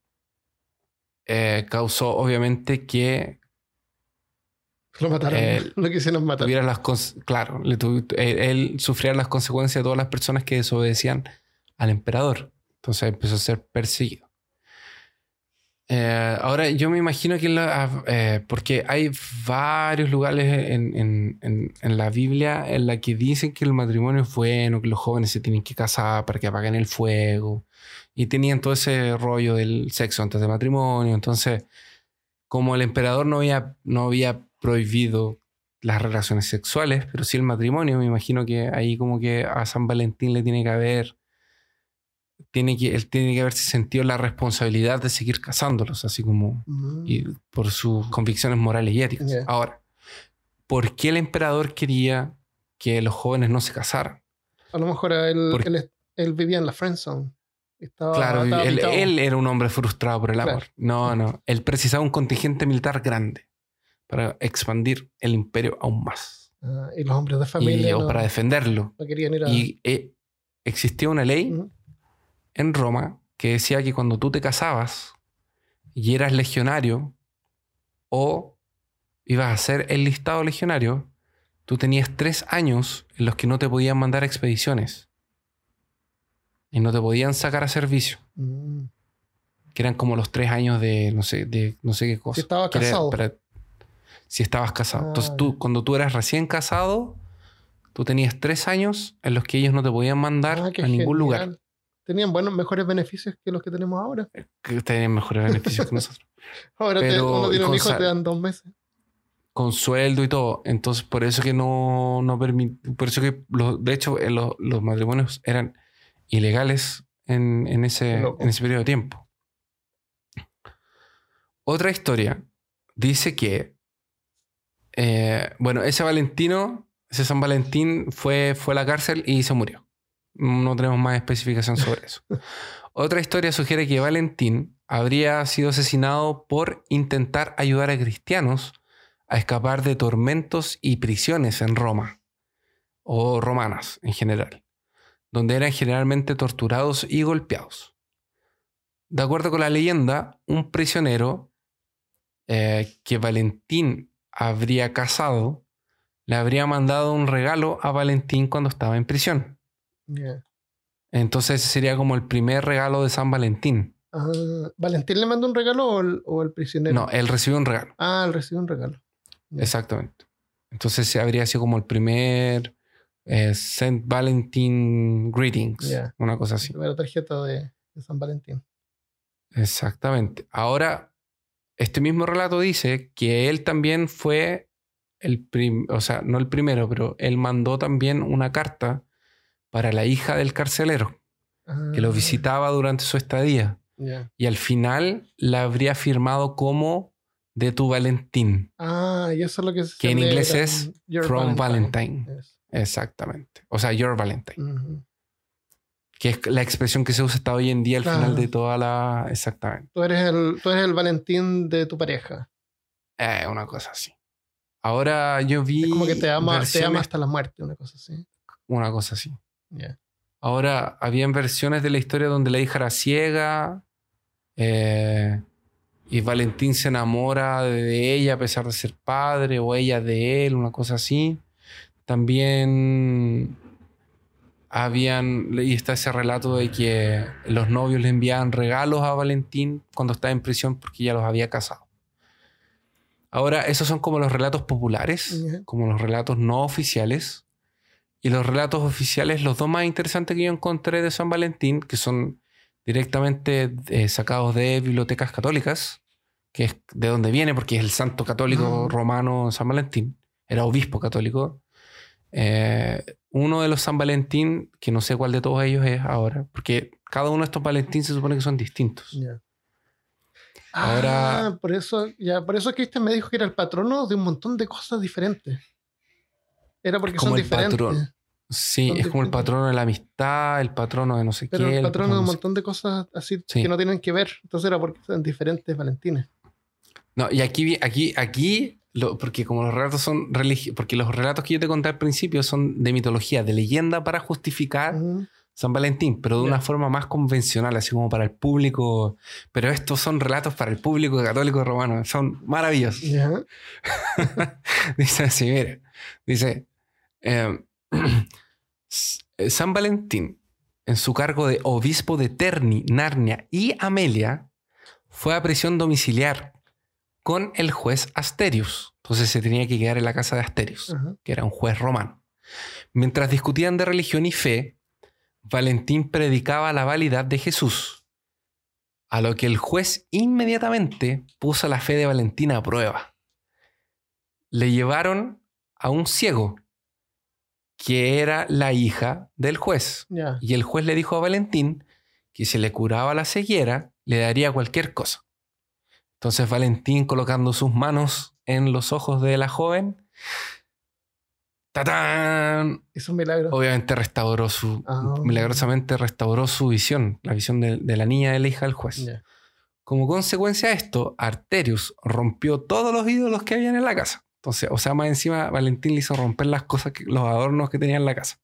eh, causó obviamente que Lo mataron. Eh, lo quisieron matar. tuviera las claro, le tuvi- él, él sufría las consecuencias de todas las personas que desobedecían al emperador. Entonces empezó a ser perseguido. Eh, ahora yo me imagino que la- eh, porque hay varios lugares en, en- en- en la Biblia en la que dicen que el matrimonio es bueno, que los jóvenes se tienen que casar para que apaguen el fuego y tenían todo ese rollo del sexo antes del matrimonio. Entonces, como el emperador no había, no había prohibido las relaciones sexuales, pero sí el matrimonio, me imagino que ahí como que a San Valentín le tiene que haber, tiene que, él tiene que haberse sentido la responsabilidad de seguir casándolos, así como Mm. y por sus convicciones morales y éticas. Ahora, ¿por qué el emperador quería que los jóvenes no se casaran? A lo mejor él, él, él vivía en la friendzone. Estaba, claro, él, era un hombre frustrado por el Claro. amor. No, no. Él precisaba un contingente militar grande para expandir el imperio aún más. Ah, y los hombres de Y, familia o no, para defenderlo. no querían ir a... Y eh, existía una ley en Roma que decía que cuando tú te casabas y eras legionario o ibas a ser el listado legionario, tú tenías tres años en los que no te podían mandar expediciones y no te podían sacar a servicio, Mm. que eran como los tres años de no sé, de no sé qué cosa. Si estaba Que era casado. para- si estabas casado. Ah, Entonces tú, ya. cuando tú eras recién casado, tú tenías tres años en los que ellos no te podían mandar Ah, a ningún lugar. Tenían buenos, mejores beneficios que los que tenemos ahora. que tienen mejores beneficios que nosotros. Ahora te- Pero- uno tiene un hijo y te dan dos meses. Con sueldo y todo. Entonces, por eso que no, no permit- Por eso que, los- de hecho, eh, los, los matrimonios eran ilegales en, en ese, Loco. en ese periodo de tiempo. Otra historia dice que, eh, bueno, ese Valentino, ese San Valentín fue, fue a la cárcel y se murió. No tenemos más especificación sobre eso. Otra historia sugiere que Valentín habría sido asesinado por intentar ayudar a cristianos a escapar de tormentos y prisiones en Roma, o romanas en general, donde eran generalmente torturados y golpeados. De acuerdo con la leyenda, un prisionero eh, que Valentín habría casado le habría mandado un regalo a Valentín cuando estaba en prisión. Ya. Entonces ese sería como el primer regalo de San Valentín. ¿Valentín le mandó un regalo o el, o el prisionero? No, él recibió un regalo. Ah, él recibió un regalo. Exactamente. Entonces habría sido como el primer eh, Saint Valentine Greetings. Ya. Una cosa así. Primera tarjeta de, de San Valentín. Exactamente. Ahora, este mismo relato dice que él también fue el prim- o sea, no el primero, pero él mandó también una carta para la hija del carcelero que lo Ah, visitaba durante su estadía ya. y al final la habría firmado como de tu Valentín, Ah, y eso es lo que se Que en inglés es from Valentine. Es. Exactamente. O sea, your Valentine, que es la expresión que se usa hasta hoy en día al Claro. final de toda la... Exactamente. Tú, eres el, tú eres el Valentín de tu pareja. Eh, una cosa así. Ahora yo vi... Es como que te ama, te ama hasta la muerte, una cosa así. Una cosa así. Ahora, habían versiones de la historia donde la hija era ciega eh, y Valentín se enamora de, de ella a pesar de ser padre o ella de él, una cosa así. También habían, y está ese relato de que los novios le enviaban regalos a Valentín cuando estaba en prisión porque ya los había casado. Ahora, esos son como los relatos populares, como los relatos no oficiales. Y los relatos oficiales, los dos más interesantes que yo encontré de San Valentín, que son directamente eh, sacados de bibliotecas católicas, que es de donde viene, porque es el santo católico Ah. romano San Valentín, era obispo católico. Eh, uno de los San Valentín, que no sé cuál de todos ellos es ahora, porque cada uno de estos Valentín se supone que son distintos. Ahora- Ah, por eso, ya, por eso Cristian me dijo que era el patrono de un montón de cosas diferentes. Era porque Como son el diferentes. patrón. Sí, Son es como el patrono de la amistad, el patrono de no sé Pero qué. el patrono de un montón de cosas así Sí. que no tienen que ver. Entonces era porque son diferentes Valentines. No, y aquí, aquí, aquí, lo- porque como los relatos son porque los relatos que yo te conté al principio son de mitología, de leyenda para justificar. San Valentín, pero de una forma más convencional, así como para el público. Pero estos son relatos para el público católico romano, son maravillosos. Dice así, mira. Dice, eh, S- San Valentín, en su cargo de obispo de Terni, Narnia y Amelia, fue a prisión domiciliar con el juez Asterius. Entonces se tenía que quedar en la casa de Asterius, que era un juez romano. Mientras discutían de religión y fe, Valentín predicaba la validad de Jesús, a lo que el juez inmediatamente puso la fe de Valentín a prueba. Le llevaron a un ciego, que era la hija del juez. Y el juez le dijo a Valentín que si le curaba la ceguera, le daría cualquier cosa. Entonces Valentín, colocando sus manos en los ojos de la joven, ¡tatán! Es un milagro. Obviamente restauró su, Ah. milagrosamente restauró su visión, la visión de, de la niña de la hija del juez. Como consecuencia de esto, Arterius rompió todos los ídolos que habían en la casa. Entonces, o sea, más encima, Valentín le hizo romper las cosas, que, los adornos que tenía en la casa.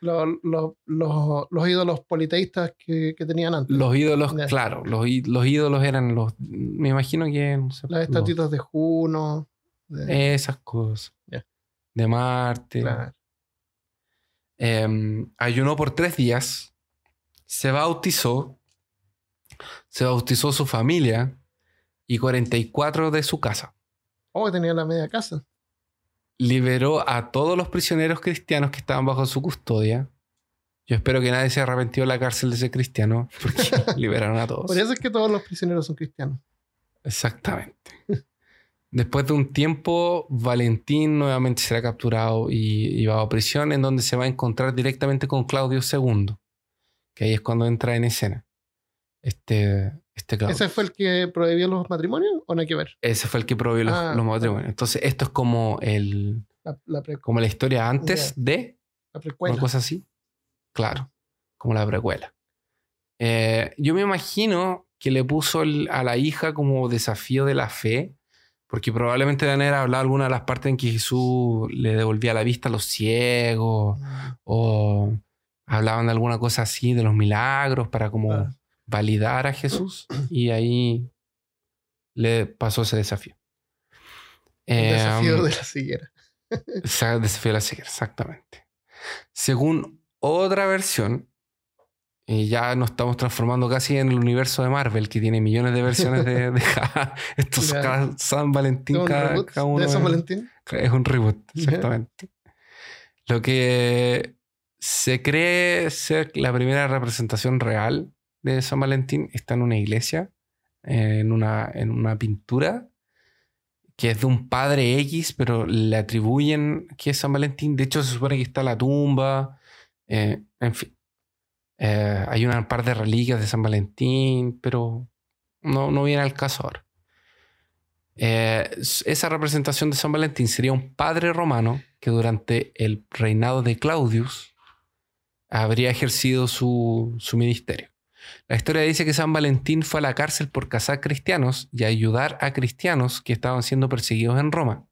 Los, los, los, los ídolos politeístas que, que tenían antes. Los ídolos, claro, los, ídolos eran los. Me imagino que. no sé, Las los- estatuitas de Juno. de- esas cosas. De Marte. claro. Eh, ayunó por tres días. Se bautizó. Se bautizó su familia y 44 de su casa. Oh, tenía la media casa. Liberó a todos los prisioneros cristianos que estaban bajo su custodia. Yo espero que nadie se arrepintió en la cárcel de ese cristiano, porque liberaron a todos. Por eso es que todos los prisioneros son cristianos. Exactamente. Después de un tiempo, Valentín nuevamente será capturado y llevado a prisión, en donde se va a encontrar directamente con Claudio II, que ahí es cuando entra en escena. Este, este Claudio. ¿Ese fue el que prohibió los matrimonios o no hay que ver? Ese fue el que prohibió los, Ah, los matrimonios. Entonces, esto es como, el, La, como la historia antes de, la una precuela. cosa así. Claro, como la precuela. Eh, yo me imagino que le puso el- a la hija como desafío de la fe, porque probablemente haber hablado alguna de las partes en que Jesús le devolvía la vista a los ciegos, o hablaban de alguna cosa así, de los milagros, para como Ah. Validar a Jesús, y ahí le pasó ese desafío. El Eh, desafío de la siguiera. Sa- Desafío de la ceguera, exactamente. Según otra versión, y ya nos estamos transformando casi en el universo de Marvel, que tiene millones de versiones de, de cada- estos cada San Valentín, ¿Un cada, cada uno de San Valentín? es un reboot, exactamente. Lo que se cree ser la primera representación real de San Valentín está en una iglesia, en una, en una pintura que es de un padre X, pero le atribuyen que es San Valentín. De hecho, se supone que está la tumba. eh, en fin. Eh, hay una par de reliquias de San Valentín, pero no, no viene al caso ahora. Eh, esa representación de San Valentín sería un padre romano que durante el reinado de Claudius habría ejercido su, su ministerio. La historia dice que San Valentín fue a la cárcel por cazar cristianos y ayudar a cristianos que estaban siendo perseguidos en Roma.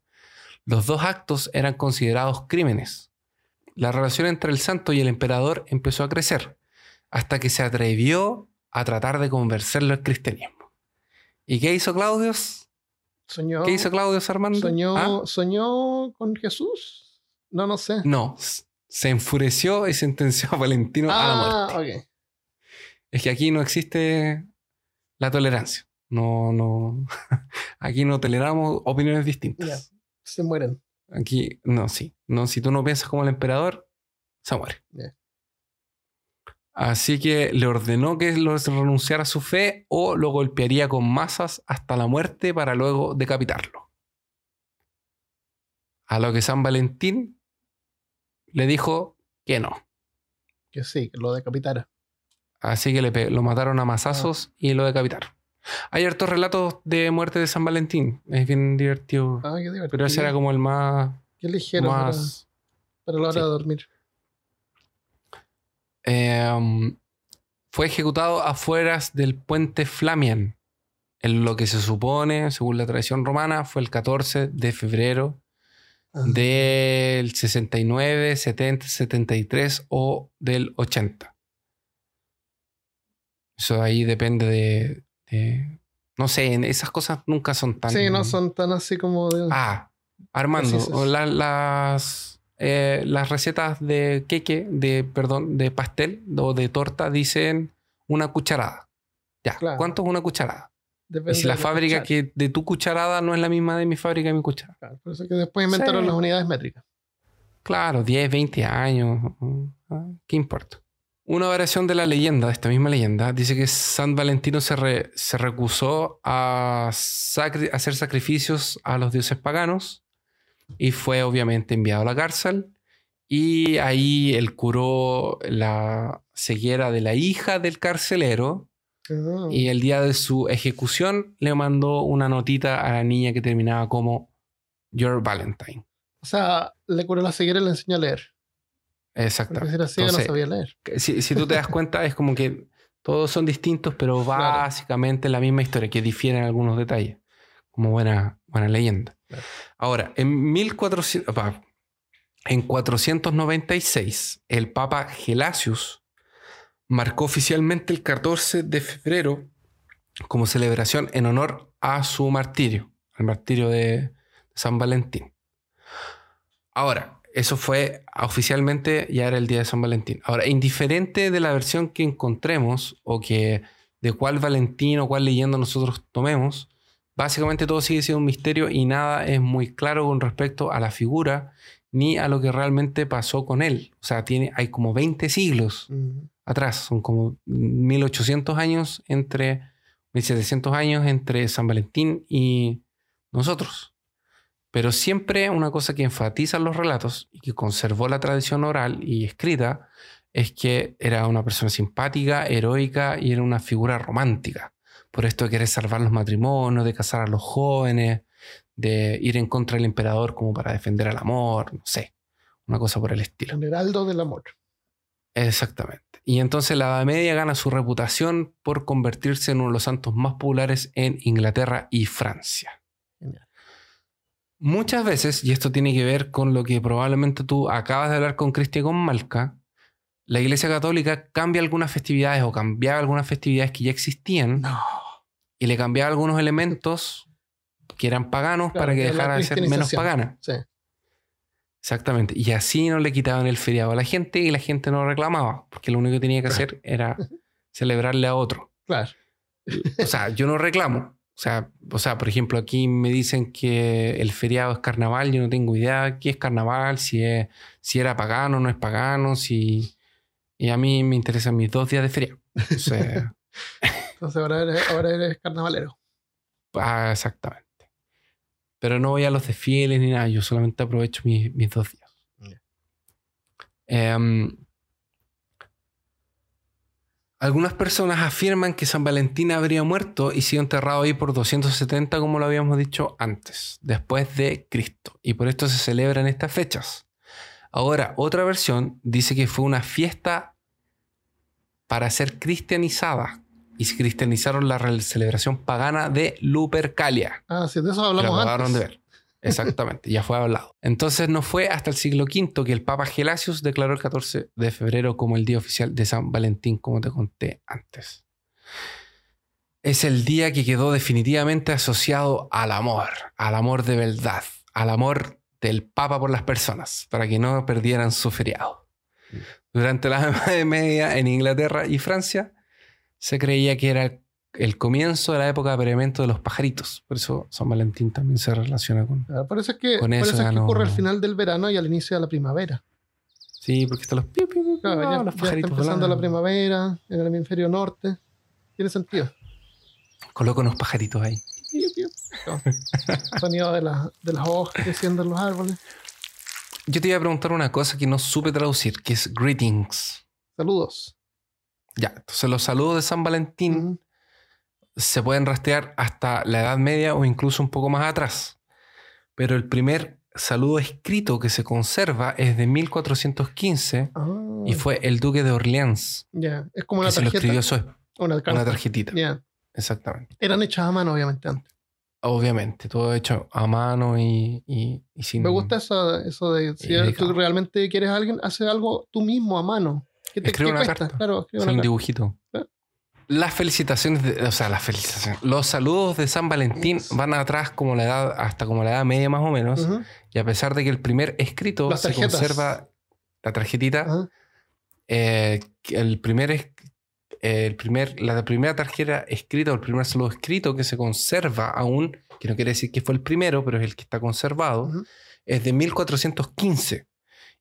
Los dos actos eran considerados crímenes. La relación entre el santo y el emperador empezó a crecer hasta que se atrevió a tratar de convencerlo al cristianismo. ¿Y qué hizo Claudius? ¿Soñó, ¿Qué hizo Claudius Armando? soñó, ¿Ah? ¿Soñó con Jesús? No, no sé. No, se enfureció y sentenció a Valentino a la ah, muerte. ok. Es que aquí no existe la tolerancia. No, no. Aquí no toleramos opiniones distintas. Se mueren. Aquí, no, sí. No, si tú no piensas como el emperador, se muere. Así que le ordenó que lo renunciara a su fe o lo golpearía con masas hasta la muerte para luego decapitarlo. A lo que San Valentín le dijo que no. Que sí, que lo decapitara. Así que le lo mataron a masazos y lo decapitaron. Hay hartos relatos de muerte de San Valentín. Es bien divertido. Ah, qué divertido. Pero ese era como el más. Qué ligero para, más para la hora sí. de dormir. eh, fue ejecutado afuera del puente Flamian. En lo que se supone, según la tradición romana, fue el 14 de febrero Ah. del 69, 70, 73 o del 80. Eso ahí depende de, de- No sé, en esas cosas nunca son tan. Sí, no son tan así como de. Ah, Armando, o la- las, eh, las recetas de queque, de, perdón, de pastel o de torta dicen una cucharada. Ya, Claro. ¿cuánto es una cucharada? depende Y si la de fábrica cuchara. que de tu cucharada no es la misma de mi fábrica de mi cuchara. Claro, por eso que después inventaron Sí. las unidades métricas. Claro, 10, 20 años. ah, ¿Qué importa? Una variación de la leyenda, de esta misma leyenda, dice que San Valentino se, re- se recusó a sacri- a hacer sacrificios a los dioses paganos y fue obviamente enviado a la cárcel. Y ahí él curó la ceguera de la hija del carcelero Ah. y el día de su ejecución le mandó una notita a la niña que terminaba como Your Valentine. O sea, le curó la ceguera y le enseñó a leer. Porque Exactamente. si era ciega no Entonces, sabía leer. si, si tú te das cuenta, es como que todos son distintos, pero Claro. básicamente la misma historia, que difieren en algunos detalles, como buena, buena leyenda. Claro. Ahora, en 1400, pa, en 496, el Papa Gelasius marcó oficialmente el 14 de febrero como celebración en honor a su martirio, al martirio de San Valentín. Ahora, eso fue oficialmente, ya era el día de San Valentín. Ahora, indiferente de la versión que encontremos o que de cuál Valentín o cuál leyenda nosotros tomemos, básicamente todo sigue siendo un misterio y nada es muy claro con respecto a la figura ni a lo que realmente pasó con él. O sea, tiene, hay como 20 siglos atrás, son como 1800 años entre, 1700 años entre San Valentín y nosotros. Pero siempre una cosa que enfatizan los relatos y que conservó la tradición oral y escrita es que era una persona simpática, heroica y era una figura romántica. Por esto de querer salvar los matrimonios, de casar a los jóvenes, de ir en contra del emperador como para defender al amor, no sé, una cosa por el estilo. Un heraldo del amor. Exactamente. Y entonces la Edad Media gana su reputación por convertirse en uno de los santos más populares en Inglaterra y Francia. Muchas veces, y esto tiene que ver con lo que probablemente tú acabas de hablar con Cristian con Malca, la Iglesia Católica cambia algunas festividades o cambiaba algunas festividades que ya existían No. y le cambiaba algunos elementos que eran paganos Claro, para que de la dejara de ser menos pagana. Sí. Exactamente. Y así no le quitaban el feriado a la gente y la gente no reclamaba, porque lo único que tenía que hacer era celebrarle a otro. Claro. O sea, yo no reclamo. O sea, o sea, por ejemplo, aquí me dicen que el feriado es carnaval, yo no tengo idea qué es carnaval, si, es, si era pagano o no es pagano, si... Y a mí me interesan mis dos días de feriado. O sea, Entonces ahora eres, ahora eres carnavalero. ah, exactamente. Pero no voy a los desfiles ni nada, yo solamente aprovecho mis, mis dos días. Em, algunas personas afirman que San Valentín habría muerto y sido enterrado ahí por 270, como lo habíamos dicho antes, después de Cristo. Y por esto se celebran estas fechas. Ahora, otra versión dice que fue una fiesta para ser cristianizada. Y se cristianizaron la celebración pagana de Lupercalia. Ah, sí, de eso hablamos antes. de ver. Exactamente, ya fue hablado. Entonces no fue hasta el siglo V que el Papa Gelasius declaró el 14 de febrero como el día oficial de San Valentín, como te conté antes. Es el día que quedó definitivamente asociado al amor, al amor de verdad, al amor del Papa por las personas, para que no perdieran su feriado. Durante la Edad Media en Inglaterra y Francia se creía que era el comienzo de la época de apareamiento de los pajaritos. Por eso San Valentín también se relaciona con... Ah, Por eso es que, Con por eso eso es que no- ocurre al final del verano y al inicio de la primavera. Sí, porque están los... piu, piu, piu, Claro, piu, ya, los ya está pajaritos empezando la volando. primavera en el hemisferio norte. Tiene sentido. Coloca unos pajaritos ahí. No. Sonido de, la- de las hojas creciendo en los árboles. Yo te iba a preguntar una cosa que no supe traducir, que es greetings. Saludos. Ya, entonces los saludos de San Valentín Ujú. Se pueden rastrear hasta la Edad Media o incluso un poco más atrás. Pero el primer saludo escrito que se conserva es de 1415 Ah, y fue el duque de Orleans Ya, es como una que se lo tarjeta. escribió su Una, tarjetita. Ya. Exactamente. Eran hechas a mano, obviamente, antes. Obviamente, todo hecho a mano y, y, y sin... Me gusta eso, eso de si dedicado. tú realmente quieres a alguien, haces algo tú mismo a mano. ¿Qué te Escribe una cuesta? carta. Claro, escribe Sin una un carta. dibujito. Ah. Las felicitaciones, de- o sea, las felicitaciones. Los saludos de San Valentín van atrás como la edad, hasta como la edad media más o menos. Ujú. Y a pesar de que el primer escrito se conserva, la tarjetita, Ajá. eh, que el primer, eh, el primer, la primera tarjeta escrita o el primer saludo escrito que se conserva aún, que no quiere decir que fue el primero, pero es el que está conservado, Ujú. es de 1415.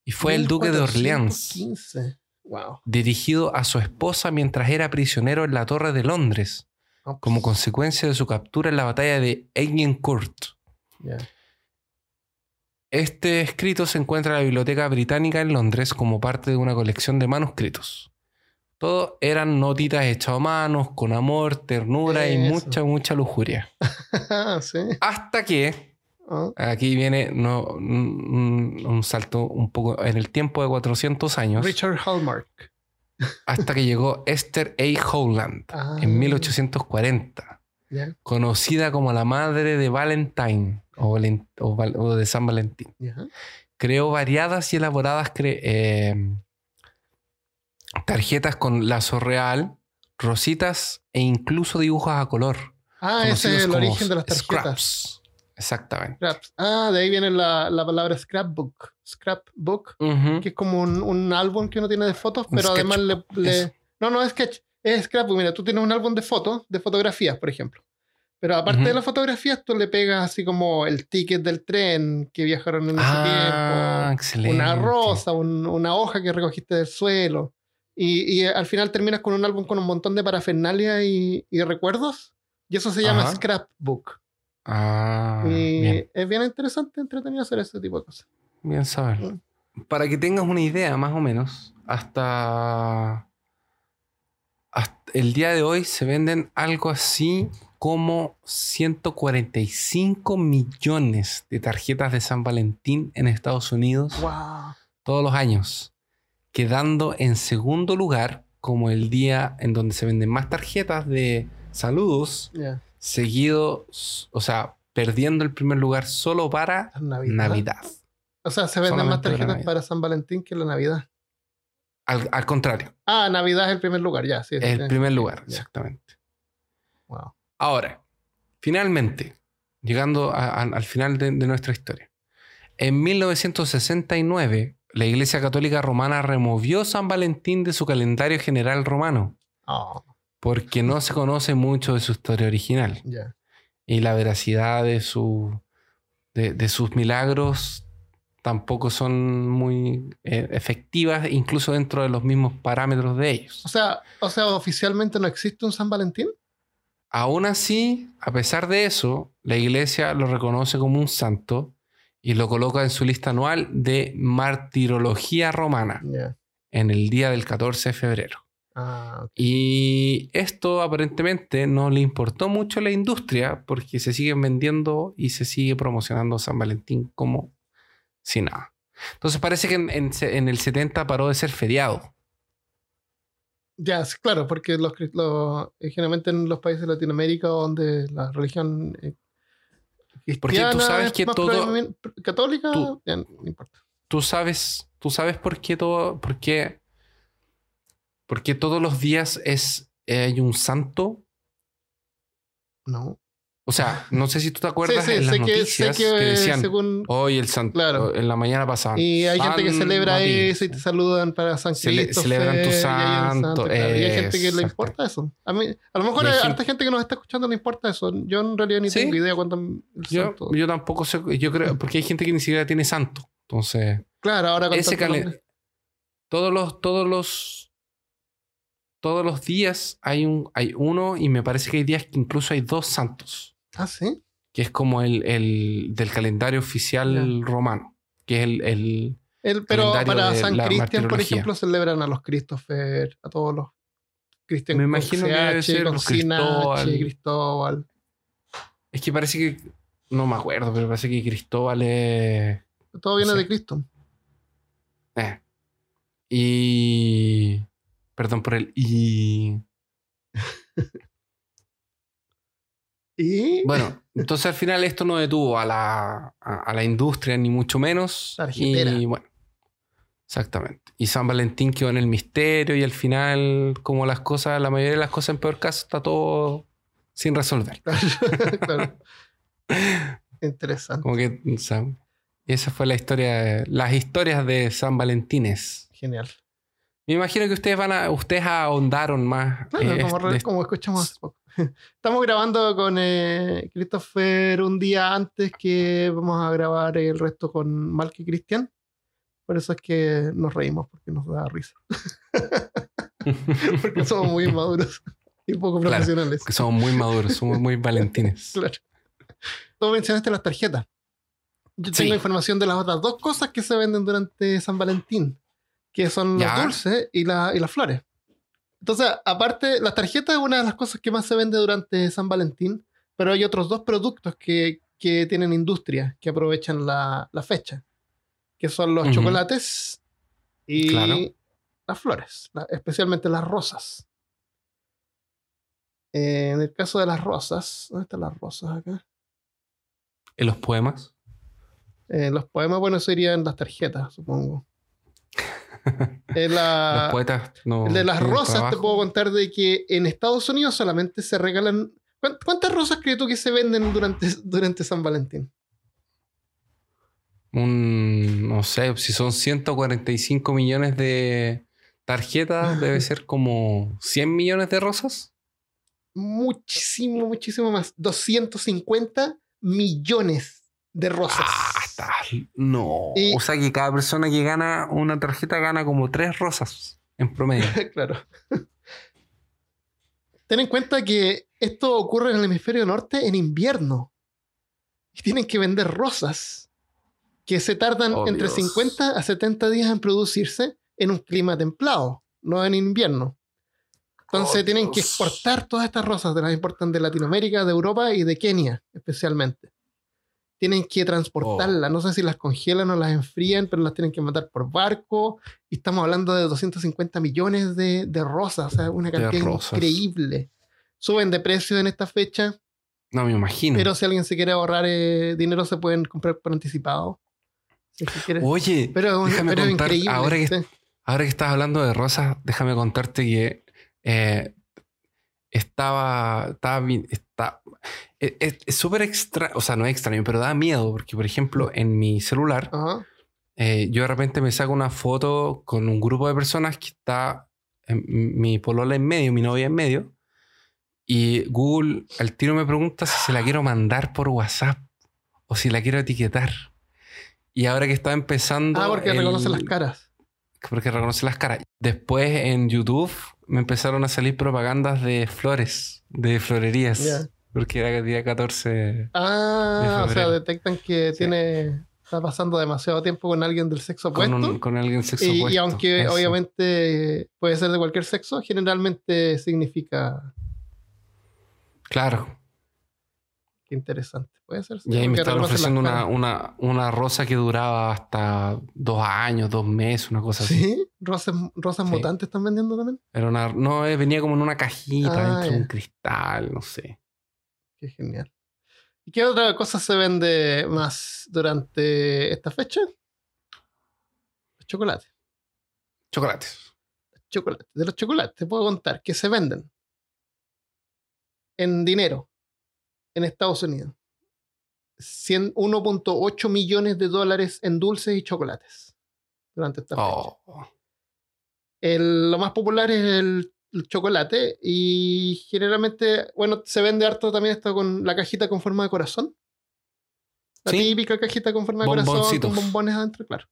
Y fue el duque de Orleans, 1415. Wow. dirigido a su esposa mientras era prisionero en la Torre de Londres, como consecuencia de su captura en la batalla de Agincourt. Este escrito se encuentra en la Biblioteca Británica en Londres como parte de una colección de manuscritos. Todo eran notitas hechas a manos, con amor, ternura y mucha, mucha lujuria. sí. Hasta que, Ah, aquí viene no, un, un salto un poco en el tiempo de 400 años, Richard Hallmark. hasta que llegó Esther A. Howland Ah. en 1840, Ya, conocida como la madre de Valentine o, Valen- o Val- o de San Valentín. creó variadas y elaboradas eh, tarjetas con lazo real, rositas e incluso dibujos a color. Ah, ese es el origen de las tarjetas. Scraps. Exactamente. Scraps. Ah, de ahí viene la, la palabra scrapbook. Scrapbook, Ujú. que es como un, un álbum que uno tiene de fotos, Un pero además le, le-. No, no es sketch. Es scrapbook. Mira, tú tienes un álbum de fotos, de fotografías, por ejemplo. Pero aparte Ujú. de las fotografías, tú le pegas así como el ticket del tren que viajaron en ese Ah, tiempo. excelente. Una rosa, un- una hoja que recogiste del suelo. Y, y al final terminas con un álbum con un montón de parafernalia y, y recuerdos. Y eso se llama Ajá. scrapbook. Ah, y bien, es bien interesante, entretenido hacer ese tipo de cosas. bien saberlo. Para que tengas una idea, más o menos, hasta, hasta el día de hoy se venden algo así como 145 millones de tarjetas de San Valentín en Estados Unidos ¡Wow! todos los años, quedando en segundo lugar como el día en donde se venden más tarjetas de saludos, Ya. Seguido, o sea, perdiendo el primer lugar solo para Navidad. Navidad. O sea, se venden más Solamente tarjetas para San Valentín que la Navidad. Al, al contrario, Ah, Navidad es el primer lugar, ya. Sí, es el primer lugar, Ya. exactamente. Wow. Ahora, finalmente, llegando a- a- al final de, de nuestra historia. En 1969, la Iglesia Católica Romana removió San Valentín de su calendario general romano, Oh, porque no se conoce mucho de su historia original. Y la veracidad de, su, de, de sus milagros tampoco son muy eh, efectivas, incluso dentro de los mismos parámetros de ellos. O sea, o sea, oficialmente no existe un San Valentín. Aún así, a pesar de eso, la iglesia lo reconoce como un santo y lo coloca en su lista anual de martirología romana en el día del 14 de febrero. Ah. Y esto aparentemente no le importó mucho a la industria porque se siguen vendiendo y se sigue promocionando San Valentín como si nada. Entonces parece que en, en se- en el 70 paró de ser feriado. Ya, claro, porque los, cri- los- eh, generalmente en los países de Latinoamérica donde la religión eh, Porque tú sabes es que todo- católica, tú- ya, no importa. tú sabes, tú sabes por qué todo, por qué, por qué todos los días es eh, hay un santo. No. O sea, no sé si tú te acuerdas sí, sí, en las sé que, sé noticias que, que, decían según hoy el santo Claro. en la mañana pasada. Y hay gente que celebra eso y te saludan para San Cele- Cristo. celebran tu santo, Y hay gente que le importa eso. A, mí, a lo mejor hay hay gente- harta gente que nos está escuchando le importa eso. Yo en realidad ni Sí. tengo idea cuánto el Yo, santo. yo tampoco sé, yo creo, porque hay gente que ni siquiera tiene santo. Entonces, claro, ahora con ese todos los, todos los, todos los días hay un, hay uno y me parece que hay días que incluso hay dos santos. Ah, sí. que es como el, el del calendario oficial romano, que es el, el- El- pero para San Cristian, por ejemplo, celebran a los Christopher, a todos los Cristian Me imagino que debe ser los sin H, Cristóbal. Cristóbal. Es que parece que. No me acuerdo, pero parece que Cristóbal es. Todo viene de Cristo. eh. Y. Perdón por el. Y. Y Bueno, entonces al final esto no detuvo a la, a, a la industria, ni mucho menos. Y bueno, exactamente. Y San Valentín quedó en el misterio y al final, como las cosas, la mayoría de las cosas en peor caso, está todo sin resolver. claro. Interesante. Como que, o sea, esa fue la historia, las historias de San Valentines. Genial. Me imagino que ustedes van a, ustedes ahondaron más. Claro, eh, como, de- como escuchamos hace poco. Estamos grabando con eh, Christopher un día antes que vamos a grabar el resto con Malk y Cristian. Por eso es que nos reímos, porque nos da risa. porque somos muy maduros y poco Claro. profesionales. que somos muy maduros, somos muy valentines. Claro. Tú mencionaste las tarjetas. Yo tengo Sí. información de las otras dos cosas que se venden durante San Valentín, que son los dulces y, la- y las flores. Entonces, aparte, las tarjetas es una de las cosas que más se vende durante San Valentín, pero hay otros dos productos que, que tienen industria, que aprovechan la, la fecha, que son los chocolates y Claro. las flores, la- especialmente las rosas. Eh, en el caso de las rosas, ¿dónde están las rosas acá? En los poemas. Eh, los poemas, bueno, eso iría en las tarjetas, supongo. La- los poetas no. el de las rosas, te puedo contar de que en Estados Unidos solamente se regalan. ¿cuán- ¿Cuántas rosas crees tú que se venden durante, durante San Valentín? Un, no sé, si son 145 millones de tarjetas, debe ser como 100 millones de rosas. Muchísimo, muchísimo más. 250 millones de rosas. Está. No. Y- O sea que cada persona que gana una tarjeta gana como tres rosas en promedio. claro. Ten en cuenta que esto ocurre en el hemisferio norte en invierno. Y tienen que vender rosas que se tardan Oh, entre Dios. 50 a 70 días en producirse en un clima templado, no en invierno. Entonces Oh, tienen que exportar todas estas rosas, de las importan de Latinoamérica, de Europa y de Kenia especialmente. Tienen que transportarlas, Oh. no sé si las congelan o las enfrían, pero las tienen que mandar por barco. Y estamos hablando de 250 millones de, de rosas, o sea, una cantidad increíble. Suben de precio en esta fecha, No me imagino. pero si alguien se quiere ahorrar eh, dinero, se pueden comprar por anticipado. Si. Oye, pero déjame pero contar, increíble. ahora que, sí. ahora que estás hablando de rosas, déjame contarte que eh, estaba, estaba es- es es súper extra, o sea, no es extraño, pero da miedo, porque por ejemplo, en mi celular, Ajá. eh, yo de repente me saco una foto con un grupo de personas que está en- mi polola en medio, mi novia en medio, y Google al tiro me pregunta si se la quiero mandar por WhatsApp o si la quiero etiquetar. Y ahora que está empezando. Ah, porque el- reconoce las caras. Porque reconoce las caras. Después en YouTube me empezaron a salir propagandas de flores, de florerías. Porque era el día 14. Ah, de o sea, detectan que Sí. tiene está pasando demasiado tiempo con alguien del sexo Con, opuesto. un- con alguien sexo y, y opuesto. aunque Eso. obviamente puede ser de cualquier sexo, generalmente significa Claro. Interesante. Puede ser. sí, Y ahí me estaban ofreciendo una, una, una rosa que duraba hasta dos años, dos meses, una cosa así. ¿Sí? ¿Rosas, rosas Sí. mutantes están vendiendo también? Era una, no, eh, venía como en una cajita Ah, dentro de un cristal, no sé. Qué genial. ¿Y qué otra cosa se vende más durante esta fecha? Los chocolates. Chocolates. Chocolates. De los chocolates te puedo contar que se venden en dinero en Estados Unidos. 100 1.8 millones de dólares en dulces y chocolates durante esta fecha. Oh. El- lo más popular es el, el chocolate y generalmente, bueno, se vende harto también esto con la cajita con forma de corazón. La Sí. típica cajita con forma de corazón con bombones adentro, claro.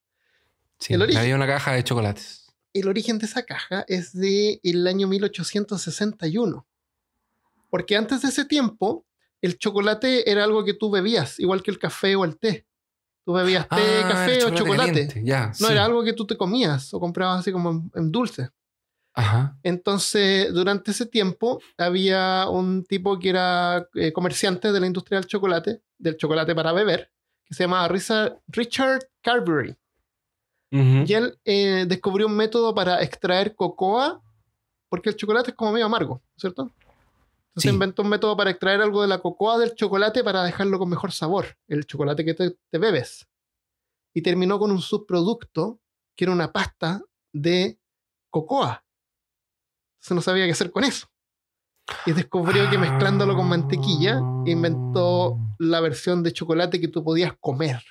Sí, El origen. había una caja de chocolates. El origen de esa caja es de el año 1861. Porque antes de ese tiempo, el chocolate era algo que tú bebías, igual que el café o el té. Tú bebías té, Ah, café o chocolate. No sí. era algo que tú te comías o comprabas así como en, en dulce. Ajá. Entonces, durante ese tiempo, había un tipo que era eh, comerciante de la industria del chocolate, del chocolate para beber, que se llamaba Richard Carberry. Y él eh, descubrió un método para extraer cocoa, porque el chocolate es como medio amargo, ¿cierto? Entonces Sí. inventó un método para extraer algo de la cocoa del chocolate para dejarlo con mejor sabor, el chocolate que te, te bebes. Y terminó con un subproducto que era una pasta de cocoa. Entonces no sabía qué hacer con eso. Y descubrió que mezclándolo con mantequilla, inventó la versión de chocolate que tú podías comer.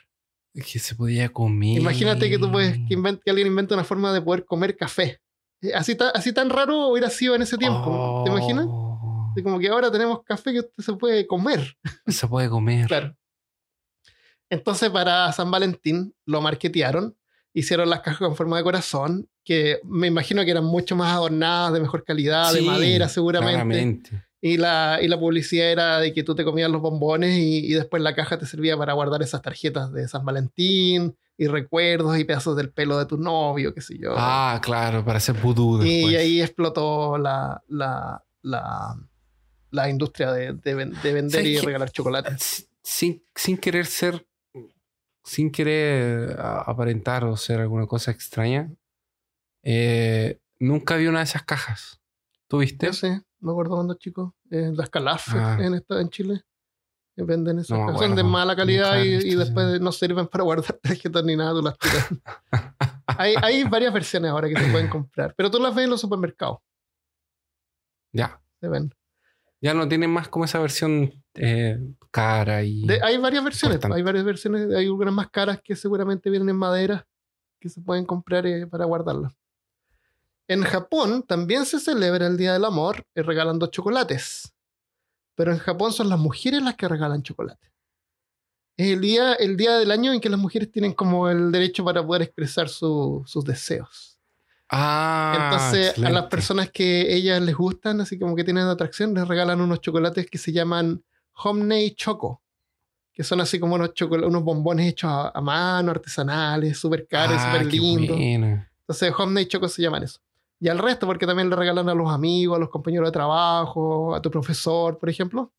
Que se podía comer. Imagínate que tú puedes que, invent- que alguien inventa una forma de poder comer café. Eh, Así, ta- así tan raro hubiera sido en ese tiempo. ¿Te imaginas? Como que ahora tenemos café que usted se puede comer. Se puede comer. Claro. Entonces, para San Valentín lo marketearon, hicieron las cajas con forma de corazón, que me imagino que eran mucho más adornadas, de mejor calidad, de Sí, madera seguramente. Claramente. Y la, y la publicidad era de que tú te comías los bombones y, y después la caja te servía para guardar esas tarjetas de San Valentín y recuerdos y pedazos del pelo de tu novio, qué sé yo. Ah, claro, para hacer vudú y ahí explotó la, la, la, la industria de, de de vender ¿Sabes y regalar chocolate. Si- sin, sin querer ser, sin querer aparentar o ser alguna cosa extraña, eh, nunca vi una de esas cajas. ¿Tuviste? Yo sé, me acuerdo cuando chico, eh, las Calaf Ah. en, esta, en Chile. que Venden esas No. Son de mala calidad y, visto y después no sirven para guardar tarjetas ni nada, tú las tiras. hay, hay varias versiones ahora que se pueden comprar, pero tú las ves en los supermercados. Ya. Se ven. Ya no tienen más como esa versión eh, cara y. De- hay varias versiones, Importante. hay varias versiones, hay algunas más caras que seguramente vienen en madera que se pueden comprar eh, para guardarlas. En Japón también se celebra el Día del Amor eh, regalando chocolates. Pero en Japón son las mujeres las que regalan chocolate. Es el día, el día del año en que las mujeres tienen como el derecho para poder expresar su- sus deseos. Ah, Entonces, a las personas que ellas les gustan, así como que tienen atracción, les regalan unos chocolates que se llaman Homemade Choco, que son así como unos, unos bombones hechos a, a mano, artesanales, súper caros, Ah, súper lindos. bueno. Entonces, Homemade Choco se llaman eso. Y al resto, porque también le regalan a los amigos, a los compañeros de trabajo, a tu profesor, por ejemplo.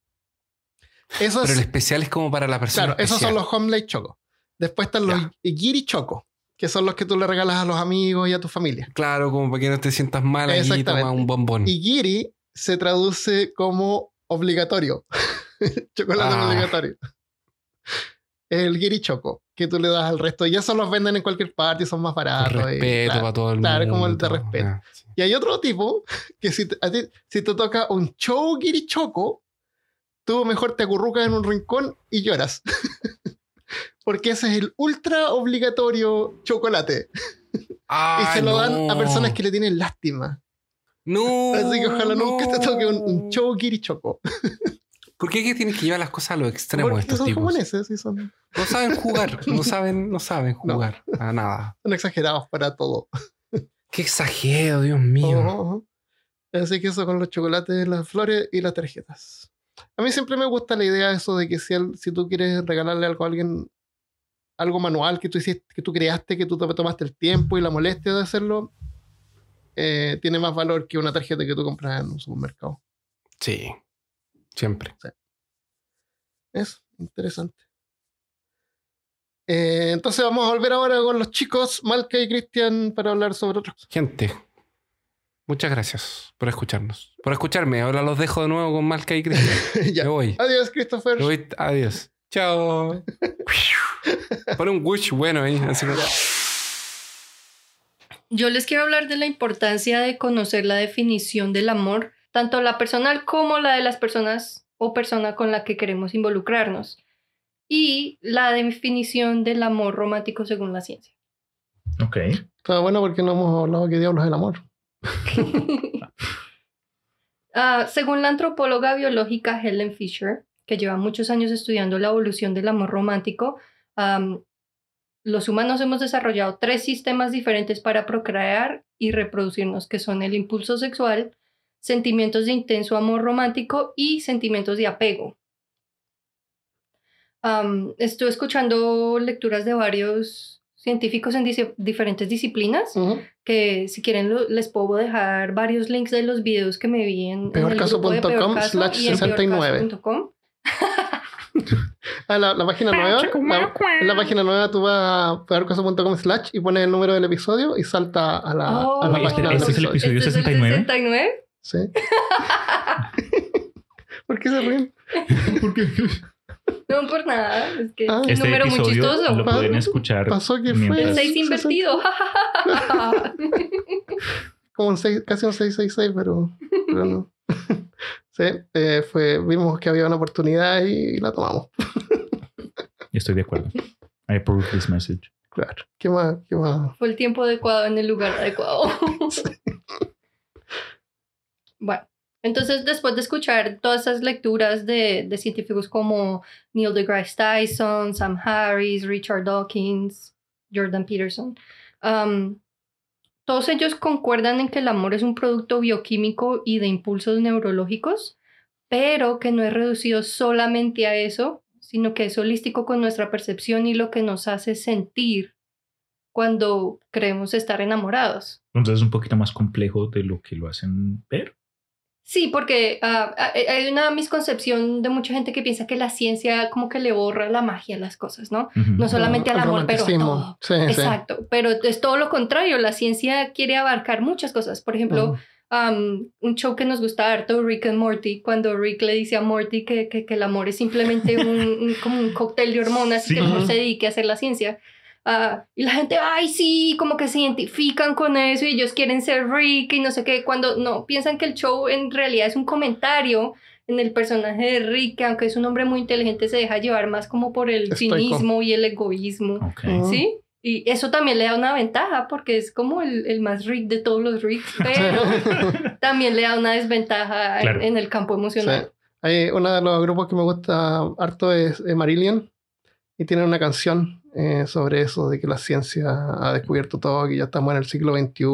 Esos, Pero el especial es como para la persona. claro, esos son los Homemade Choco. Después están los. Giri Choco, que son los que tú le regalas a los amigos y a tu familia. Claro, como para que no te sientas mal y toma un bombón. Y giri se traduce como obligatorio. Chocolate Ah. obligatorio. El giri choco, que tú le das al resto. Y eso los venden en cualquier parte y son más baratos. respeto claro. para todo el mundo. claro, como el de respeto. Ah, sí. Y hay otro tipo que si te, a ti- si te toca un show giri choco, tú mejor te acurrucas en un rincón y lloras. Porque ese es el ultra obligatorio chocolate. y se lo dan a no. personas que le tienen lástima. No. Así que ojalá nunca te toque un, un no. giri choco. ¿Por qué que tienes que llevar las cosas a los extremos Porque estos son tipos? japoneses, sí, son, No saben jugar, no saben, no saben No. jugar a nada. son exagerados para todo. Qué exagero, Dios mío. Ojo, ojo. Así que eso con los chocolates, las flores y las tarjetas. A mí siempre me gusta la idea de eso de que si, si tú quieres regalarle algo a alguien, algo manual que tú hiciste, que tú creaste, que tú te tomaste el tiempo y la molestia de hacerlo, eh, tiene más valor que una tarjeta que tú compras en un supermercado. Sí, siempre. Es interesante. Eh, entonces vamos a volver ahora con los chicos, Malca y Cristian, para hablar sobre cosas. Gente, muchas gracias por escucharnos. Por escucharme. Ahora los dejo de nuevo con Malca y Cristian. Ya. Me voy. Adiós, Christopher. Me voy. Adiós. Chao. Pon un wish bueno ahí. Así como... Yo les quiero hablar de la importancia de conocer la definición del amor, tanto la personal como la de las personas o persona con la que queremos involucrarnos, y la definición del amor romántico según la ciencia. Ok. Está bueno porque no hemos hablado que diablos es el amor. Ah, según la antropóloga biológica Helen Fisher, que lleva muchos años estudiando la evolución del amor romántico, am, los humanos hemos desarrollado tres sistemas diferentes para procrear y reproducirnos, que son el impulso sexual, sentimientos de intenso amor romántico y sentimientos de apego. Am, estuve escuchando lecturas de varios científicos en dice- diferentes disciplinas, Ujú. que si quieren lo- les puedo dejar varios links de los videos que me vi en, en el grupo de Peorcaso.com Peorcaso slash y en 69. Ah, la, la página nueva. La, en la página nueva tú vas a peorcaso.com slash y pones el número del episodio y salta a la, a la Oh. página del Este es el episodio. episodio ¿Este es el 69? 69? Sí. ¿Por qué se ríen? No por nada, es que Ah. es un Este número muy episodio chistoso. lo pueden escuchar Pasó que fue. El mientras- 6 invertido. Como un seis- casi un 666, pero, pero no. Sí, eh, fue, vimos que había una oportunidad y la tomamos. Estoy de acuerdo. I approve this message. Claro. ¿Qué más? ¿Qué más? Fue el tiempo adecuado en el lugar adecuado. bueno, entonces después de escuchar todas esas lecturas de, de científicos como Neil deGrasse Tyson, Sam Harris, Richard Dawkins, Jordan Peterson, um, todos ellos concuerdan en que el amor es un producto bioquímico y de impulsos neurológicos, pero que no es reducido solamente a eso, sino que es holístico con nuestra percepción y lo que nos hace sentir cuando creemos estar enamorados. Entonces es un poquito más complejo de lo que lo hacen ver. Sí, porque ah, ah, hay una misconcepción de mucha gente que piensa que la ciencia como que le borra la magia a las cosas, ¿no? No solamente al El amor, pero a todo. Sí, sí. Exacto, pero es todo lo contrario, la ciencia quiere abarcar muchas cosas. Por ejemplo. Um, un show que nos gusta harto, Rick and Morty, cuando Rick le dice a Morty que, que, que el amor es simplemente un, un- como un cóctel de hormonas y que Sí. mejor se dedique a hacer la ciencia. Ah, y la gente, ay, sí, como que se identifican con eso y ellos quieren ser Rick y no sé qué, cuando no, piensan que el show en realidad es un comentario en el personaje de Rick, que aunque es un hombre muy inteligente, se deja llevar más como por el Estoico. cinismo y el egoísmo. Ok. Ujú. ¿Sí? Y eso también le da una ventaja porque es como el, el más rick de todos los ricks, pero también le da una desventaja en- Claro. en, el campo emocional. Sí. Hay uno de los grupos que me gusta harto es Marillion y tienen una canción eh, sobre eso, de que la ciencia ha descubierto todo, que ya estamos en el siglo XXI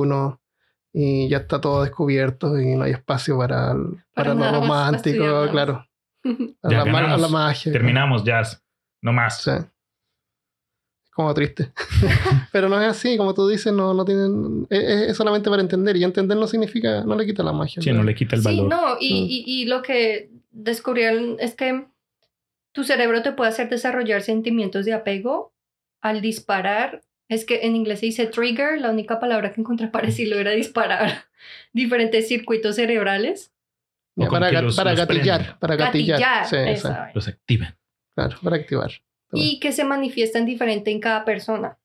y ya está todo descubierto y no hay espacio para, el- para, Para lo romántico, claro. A Ya la, a la magia. Terminamos, jazz. No más. Sí. Como triste. Pero no es así, como tú dices, no, no tienen. Es, es solamente para entender. Y entender no significa, no le quita la magia. Sí, no le quita el Sí, valor. no, y, Mm. y, y lo que descubrieron es que tu cerebro te puede hacer desarrollar sentimientos de apego al disparar. Es que en inglés se dice trigger, la única palabra que encontré para decirlo era disparar diferentes circuitos cerebrales. Ya, para que gat- los- para los gatillar. Para gatillar. Gatillar, Sí, sí. Los activan. claro, para activar. Y que se manifiestan diferente en cada persona,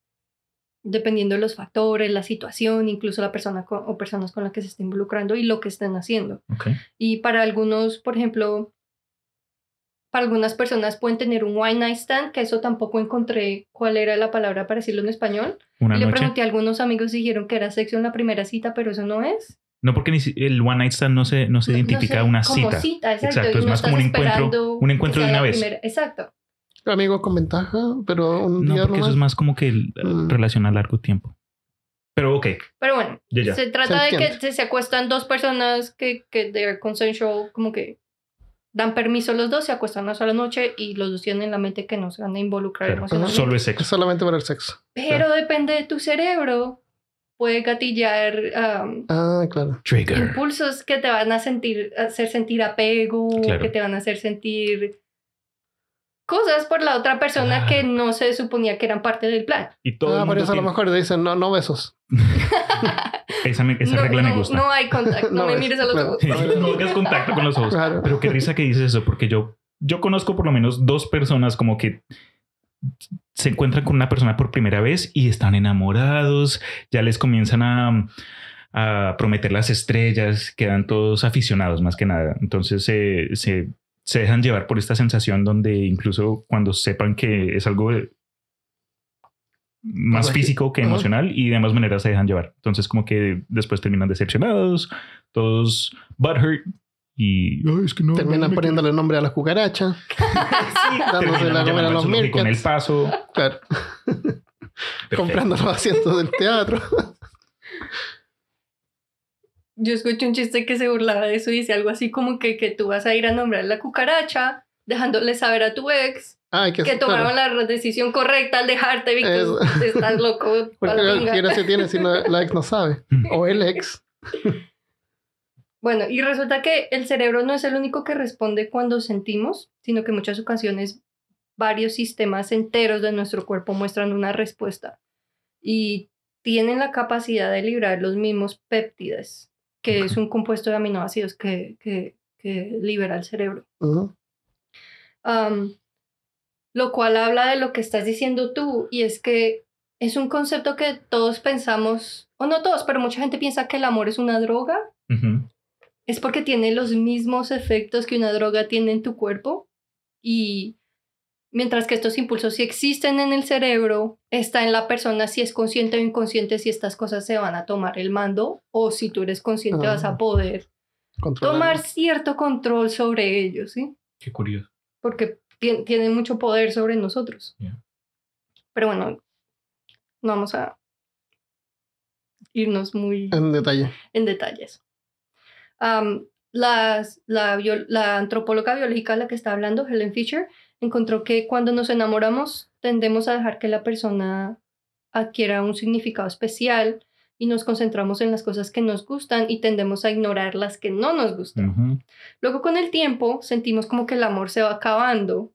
dependiendo de los factores, la situación, incluso la persona o personas con las que se estén involucrando y lo que estén haciendo. Y para algunos, por ejemplo, para algunas personas pueden tener un one night stand, que eso tampoco encontré cuál era la palabra para decirlo en español. Una Y le noche. pregunté a algunos amigos y dijeron que era sexo en la primera cita, pero eso no es. No, porque el one night stand no se, no se No- no identifica sé, una como cita. exacto. Es no más como un encuentro- un encuentro de una vez. primera- Exacto. Amigos con ventaja, pero un No, día porque eso es más como que el- Mm. relación a largo tiempo. Pero ok, Pero bueno, ya ya. Se trata Se de que se, se acuestan dos personas que, que they're consensual, como que dan permiso los dos, se acuestan una sola noche y los dos tienen en la mente que no se van a involucrar Claro. emocionalmente. Solo es Es sexo. solamente para el sexo. Pero depende de tu cerebro, puede gatillar um, Ah, claro. Trigger. impulsos que te van a sentir, hacer sentir apego, Claro. que te van a hacer sentir cosas por la otra persona Claro. que no se suponía que eran parte del plan. Y todo ah, el por eso a lo mejor dicen no, no besos. Esa, me- esa no, regla me no- gusta. no hay contacto, no, No me es, mires a los claro. ojos. no hagas contacto con los ojos. Claro. Pero qué risa que dices eso, porque yo, yo conozco por lo menos dos personas como que se encuentran con una persona por primera vez y están enamorados, ya les comienzan a, a prometer las estrellas, quedan todos aficionados más que nada. Entonces se, se, se dejan llevar por esta sensación donde incluso cuando sepan que es algo de- más Ajá. físico que Ajá. emocional y de ambas maneras se dejan llevar. Entonces como que después terminan decepcionados, todos butthurt y "Ay, es que no, Terminan no poniéndole nombre a las cucarachas. quiero". dándose Terminan la comer a los zoológico en el paso. Claro. Perfecto. Comprando los asientos del teatro. Yo escuché un chiste que se burlaba de eso y dice algo así como que, que tú vas a ir a nombrar la cucaracha dejándole saber a tu ex Ah, que, que claro. tomaron la decisión correcta al dejarte, Víctor. Estás loco. Porque la. ¿qué gracia tiene si no- la ex no sabe? O el ex. Bueno, y resulta que el cerebro no es el único que responde cuando sentimos, sino que en muchas ocasiones varios sistemas enteros de nuestro cuerpo muestran una respuesta y tienen la capacidad de librar los mismos péptides, que es un compuesto de aminoácidos que, que, que libera el cerebro. Lo cual habla de lo que estás diciendo tú, y es que es un concepto que todos pensamos, o no todos, pero mucha gente piensa que el amor es una droga, es porque tiene los mismos efectos que una droga tiene en tu cuerpo, y mientras que estos impulsos sí existen en el cerebro, está en la persona si es consciente o inconsciente si estas cosas se van a tomar el mando, o si tú eres consciente vas Ah. a poder Controlar. tomar cierto control sobre ellos, ¿sí? Qué curioso. porque tien- tienen mucho poder sobre nosotros. Pero bueno, no vamos a irnos muy En detalle. en detalles. Las- la, bio- la antropóloga biológica a la que está hablando, Helen Fisher, encontró que cuando nos enamoramos tendemos a dejar que la persona adquiera un significado especial y nos concentramos en las cosas que nos gustan y tendemos a ignorar las que no nos gustan. Luego con el tiempo sentimos como que el amor se va acabando,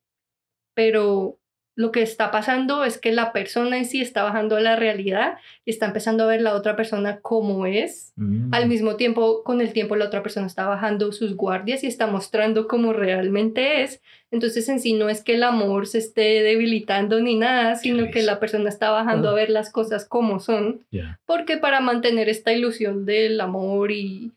pero lo que está pasando es que la persona en sí está bajando a la realidad y está empezando a ver la otra persona como es. Mm. Al mismo tiempo, con el tiempo la otra persona está bajando sus guardias y está mostrando cómo realmente es. Entonces en sí no es que el amor se esté debilitando ni nada, sino que la persona está bajando a ver las cosas como son, porque para mantener esta ilusión del amor y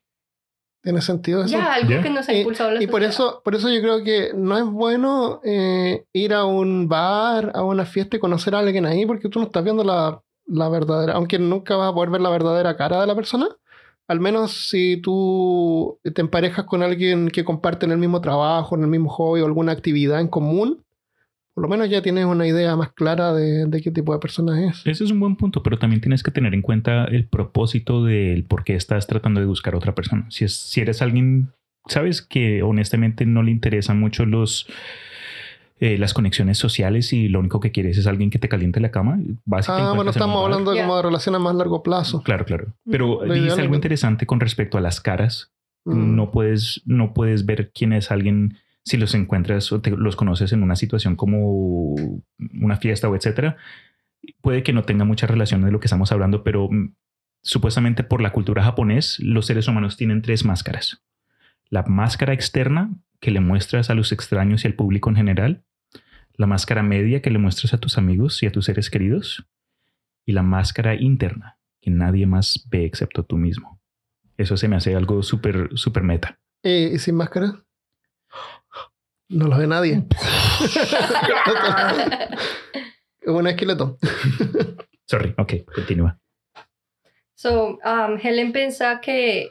¿Tiene sentido eso? ya algo que nos ha Y- impulsado la Y por eso, por eso yo creo que no es bueno eh, ir a un bar, a una fiesta y conocer a alguien ahí, porque tú no estás viendo la, la verdadera, aunque nunca vas a poder ver la verdadera cara de la persona. Al menos si tú te emparejas con alguien que comparten el mismo trabajo, en el mismo hobby o alguna actividad en común, por lo menos ya tienes una idea más clara de, qué tipo de persona es. Ese es un buen punto, pero también tienes que tener en cuenta el propósito del por qué estás tratando de buscar a otra persona. Si, es, si eres alguien, sabes que honestamente no le interesan mucho los, eh, las conexiones sociales y lo único que quieres es alguien que te caliente la cama. vas y Ah, bueno, estamos hablando Ya. como de relaciones a más largo plazo. Claro, claro. Pero Lo dice ideal algo es- interesante con respecto a las caras. Mm. No puedes, no puedes ver quién es alguien si los encuentras o te- los conoces en una situación como una fiesta o etcétera. Puede que no tenga mucha relación de lo que estamos hablando, pero mm, supuestamente por la cultura japonés, los seres humanos tienen tres máscaras. La máscara externa que le muestras a los extraños y al público en general, la máscara media que le muestras a tus amigos y a tus seres queridos, y la máscara interna que nadie más ve excepto tú mismo. Eso se me hace algo súper, súper meta. Eh, ¿Y sin máscara? No lo ve nadie. Es un esqueleto. Sorry, ok, continúa. So, um, Helen piensa que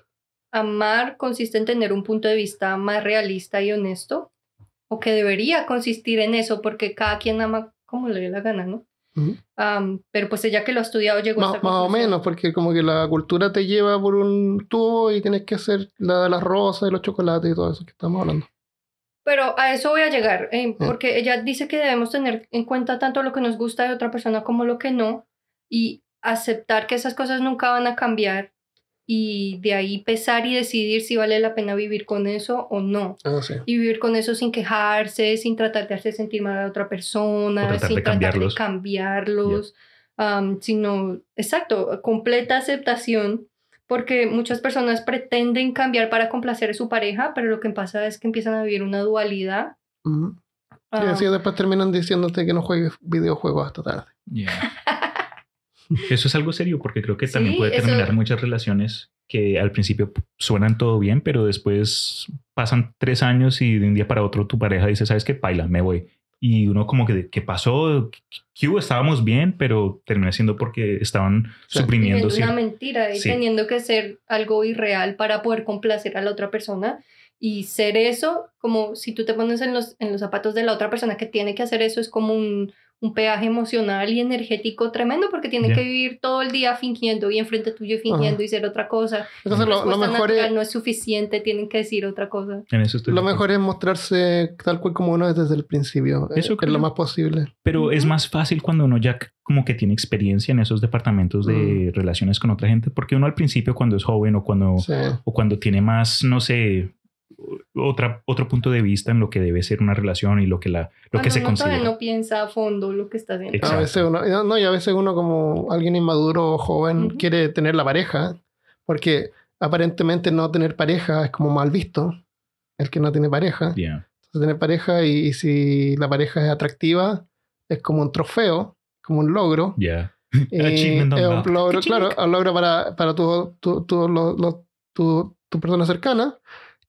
amar consiste en tener un punto de vista más realista y honesto, o que debería consistir en eso, porque cada quien ama como le dé la gana, ¿no? Um, pero pues ella que lo ha estudiado llegó a Más, esta más o menos, porque como que la cultura te lleva por un tubo y tienes que hacer la de las rosas y los chocolates y todo eso que estamos hablando. Pero a eso voy a llegar, eh, Ah. porque ella dice que debemos tener en cuenta tanto lo que nos gusta de otra persona como lo que no, y aceptar que esas cosas nunca van a cambiar, y de ahí pesar y decidir si vale la pena vivir con eso o no. Ah, sí. Y vivir con eso sin quejarse, sin tratar de hacer sentir mal a otra persona, tratar sin de tratar cambiarlos. de cambiarlos, am, sino, exacto, completa aceptación, porque muchas personas pretenden cambiar para complacer a su pareja, pero lo que pasa es que empiezan a vivir una dualidad. Ujú. Y am, así después terminan diciéndote que no juegues videojuegos hasta tarde. Eso es algo serio porque creo que Sí, también puede eso- terminar muchas relaciones que al principio suenan todo bien, pero después pasan tres años y de un día para otro tu pareja dice, ¿sabes qué? Paila, me voy. Y uno como que, ¿qué pasó? ¿Qué? Estábamos bien, pero termina siendo porque estaban Sí. suprimiendo viviendo una mentira y Sí. teniendo que ser algo irreal para poder complacer a la otra persona y ser eso como si tú te pones en los, en los zapatos de la otra persona que tiene que hacer eso es como un, un peaje emocional y energético tremendo porque tienen que vivir todo el día fingiendo y enfrente tuyo fingiendo y ser otra cosa. Entonces lo, mejor es, no es suficiente, tienen que decir otra cosa. En eso estoy lo acuerdo. mejor es mostrarse tal cual como uno es desde el principio. Eso eh, creo. es lo más posible. Pero es más fácil cuando uno ya como que tiene experiencia en esos departamentos de Mm. relaciones con otra gente, porque uno al principio cuando es joven o cuando, Sí. o cuando tiene más, no sé, otra, otro punto de vista en lo que debe ser una relación y lo que, la, lo Cuando que se uno considera. no piensa a fondo lo que está haciendo. A veces uno, no, y a veces uno como alguien inmaduro o joven Ujú. quiere tener la pareja, porque aparentemente no tener pareja es como mal visto, el que no tiene pareja. Yeah. Entonces, tener pareja y, y si la pareja es atractiva, es como un trofeo, como un logro. Yeah. Achievement es un logro, claro, un logro para, para tu, tu, tu, lo- lo- tu, tu persona cercana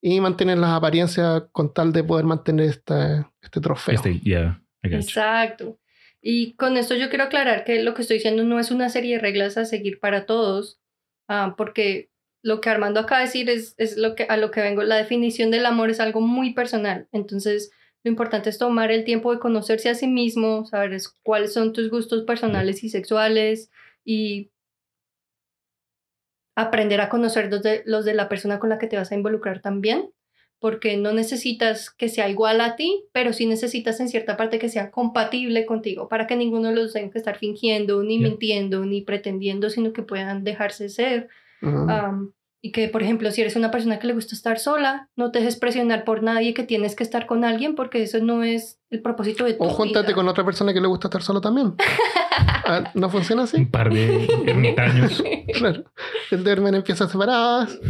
y mantener las apariencias con tal de poder mantener esta, este trofeo. Este, yeah. Exacto. Y con esto yo quiero aclarar que lo que estoy diciendo no es una serie de reglas a seguir para todos, ah, porque lo que Armando acaba de decir es, es lo que, a lo que vengo. La definición del amor es algo muy personal. Entonces, lo importante es tomar el tiempo de conocerse a sí mismo, saber es- cuáles son tus gustos personales y sexuales y aprender a conocer los de, los de la persona con la que te vas a involucrar también porque no necesitas que sea igual a ti, pero sí necesitas en cierta parte que sea compatible contigo, para que ninguno de los tenga que estar fingiendo, ni mintiendo, ni pretendiendo, sino que puedan dejarse ser. Y que, por ejemplo, si eres una persona que le gusta estar sola, no te dejes presionar por nadie que tienes que estar con alguien, porque eso no es el propósito de tu o júntate vida. con otra persona que le gusta estar solo también. Ah, ¿No funciona así? Un par de ermitaños. Claro. El duermen en piezas separadas.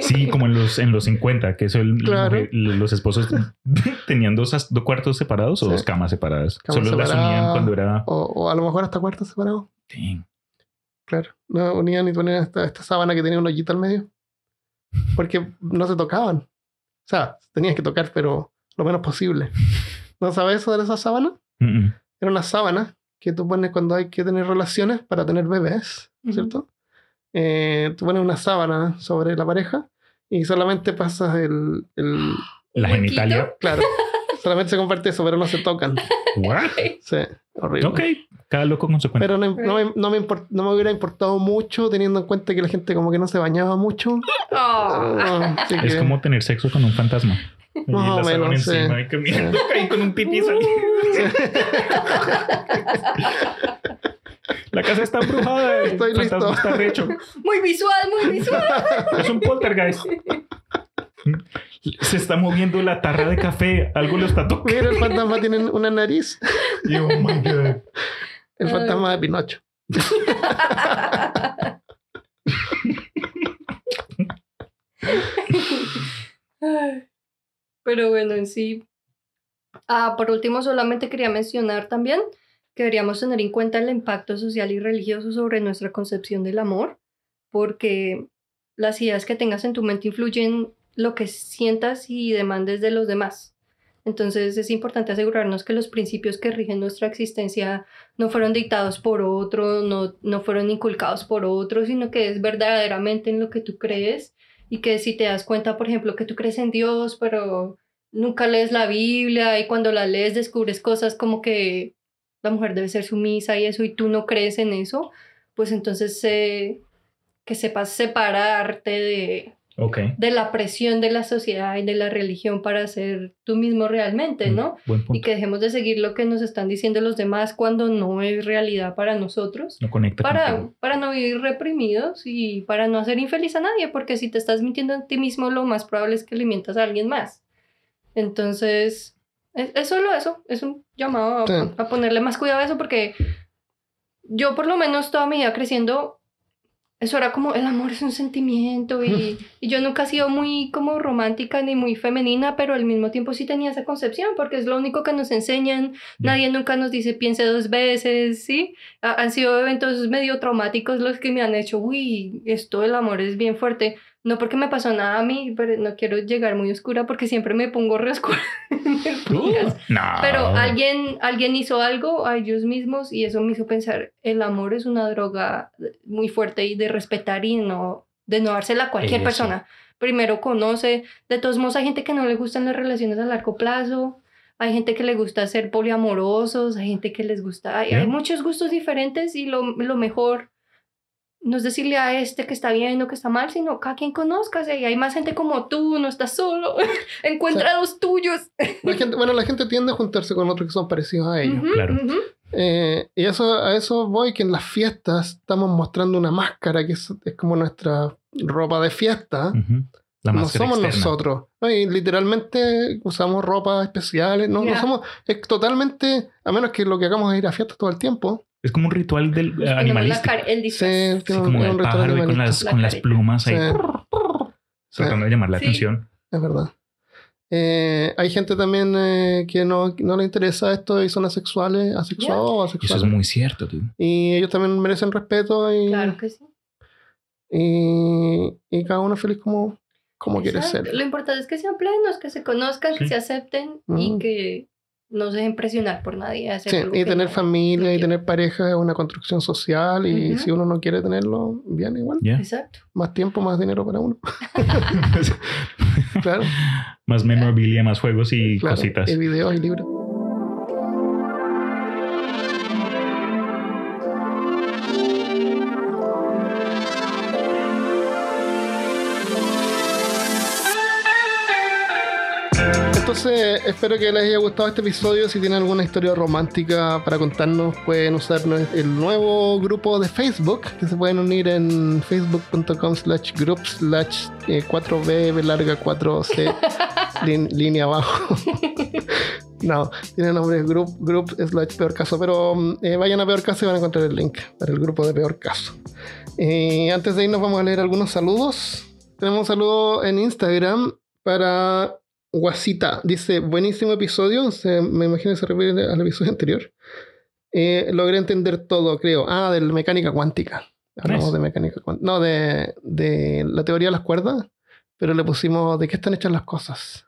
Sí, como en los, en los 50, que eso el- Claro. mujer- los esposos tenían dos, as- dos cuartos separados o Sí. dos camas separadas. Camas Solo las unían cuando era... O, o a lo mejor hasta cuartos separados. Dang. Claro. No unían y ponían esta, esta sábana que tenía un hoyito al medio. Porque no se tocaban. O sea, tenían que tocar, pero lo menos posible. ¿No sabes eso de esa sábana? Mm, mm. Era una sábana que tú pones cuando hay que tener relaciones para tener bebés, Ujú. ¿cierto? Eh, tú pones una sábana sobre la pareja y solamente pasas el... el- La ¿Un genitalia. claro, solamente se comparte eso, pero no se tocan. What? Sí, horrible. Ok, cada loco con su cuenta. Pero no, no me, no, me import- no me hubiera importado mucho teniendo en cuenta que la gente como que no se bañaba mucho. Oh. Ah, Es que- como tener sexo con un fantasma. Y Más o la sábana menos, sí. encima y caminando con un pipí. La casa está embrujada. Estoy listo. Está recho. Muy visual, muy visual. Es un poltergeist. Se está moviendo la tarra de café. Algo lo está tocando. Mira, el fantasma tiene una nariz. Y, oh my God. El fantasma de Pinocho. Pero bueno, en sí. Ah, por último, solamente quería mencionar también que deberíamos tener en cuenta el impacto social y religioso sobre nuestra concepción del amor, porque las ideas que tengas en tu mente influyen lo que sientas y demandes de los demás. Entonces es importante asegurarnos que los principios que rigen nuestra existencia no fueron dictados por otro, no, no fueron inculcados por otro, sino que es verdaderamente en lo que tú crees y que si te das cuenta, por ejemplo, que tú crees en Dios, pero nunca lees la Biblia y cuando la lees descubres cosas como que la mujer debe ser sumisa y eso y tú no crees en eso, pues entonces eh, que sepas separarte de, Ok. de la presión de la sociedad y de la religión para ser tú mismo realmente, ¿no? Buen Y que dejemos de seguir lo que nos están diciendo los demás cuando no es realidad para nosotros No conecta para, contigo. para no vivir reprimidos y para no hacer infeliz a nadie, porque si te estás mintiendo a ti mismo, lo más probable es que le mientas a alguien más. Entonces, es, es solo eso, es un llamado a, Sí. a ponerle más cuidado a eso, porque yo por lo menos toda mi vida creciendo, eso era como el amor es un sentimiento y, y yo nunca he sido muy como romántica ni muy femenina, pero al mismo tiempo sí tenía esa concepción, porque es lo único que nos enseñan, Ya. nadie nunca nos dice piense dos veces, ¿sí? Ha- han sido eventos medio traumáticos los que me han hecho, uy, esto del amor es bien fuerte. No porque me pasó nada a mí, pero no quiero llegar muy oscura porque siempre me pongo re oscura. No. Pero alguien, alguien hizo algo a ellos mismos y eso me hizo pensar, el amor es una droga muy fuerte y de respetar y no, de no dársela a cualquier Eso. persona. Primero conoce, de todos modos hay gente que no le gustan las relaciones a largo plazo. hay gente que le gusta ser poliamorosos, hay gente que les gusta, hay, hay Yeah. muchos gustos diferentes y lo, lo mejor no es decirle a este que está bien o que está mal, sino cada quien conozca, y hay más gente como tú, no estás solo, encuentra los tuyos. La gente, bueno, la gente tiende a juntarse con otros que son parecidos a ellos. Claro. Eh, y eso, a eso voy, que en las fiestas estamos mostrando una máscara que es, es como nuestra ropa de fiesta. La no somos externa. nosotros. ¿no? Y literalmente usamos ropa especiales. No, no somos. Es totalmente. A menos que lo que hagamos es ir a fiestas todo el tiempo. Es como un ritual del, animalístico. cara- el Sí, disfraz. Sí, como el pájaro y con animalista. las, La con las plumas ahí, Sí, tratando de llamar la Sí. atención. es verdad. Eh, hay gente también eh, que no, no le interesa esto y son asexuales, asexuados o Y eso asexuales. es muy cierto, tío. Y ellos también merecen respeto y, Claro que sí. y, y cada uno feliz como, como quiere ser. Lo importante es que sean plenos, que se conozcan, que Sí. se acepten y que no se dejen presionar por nadie. a hacer Sí, y tener no- familia no y tener pareja es una construcción social y si uno no quiere tenerlo, bien igual. Exacto. Más tiempo, más dinero para uno. Claro, más memorabilia, más juegos y claro. cositas. Y videos y libros. Entonces, espero que les haya gustado este episodio. Si tienen alguna historia romántica para contarnos, pueden usar el nuevo grupo de Facebook, que se pueden unir en facebook.com slash group slash eh, 4b b larga 4c lin- línea abajo. no, tiene nombre group, group slash peor caso, pero mm, eh, vayan a peor caso y van a encontrar el link para el grupo de peor caso. Eh, antes de irnos vamos a leer algunos saludos. Tenemos un saludo en Instagram para Guasita. Dice, buenísimo episodio. Se- me imagino que se refiere al episodio anterior. Eh, logré entender todo, creo. Ah, de la mecánica cuántica. Hablamos de mecánica cuántica. No, de, de la teoría de las cuerdas, pero le pusimos de qué están hechas las cosas.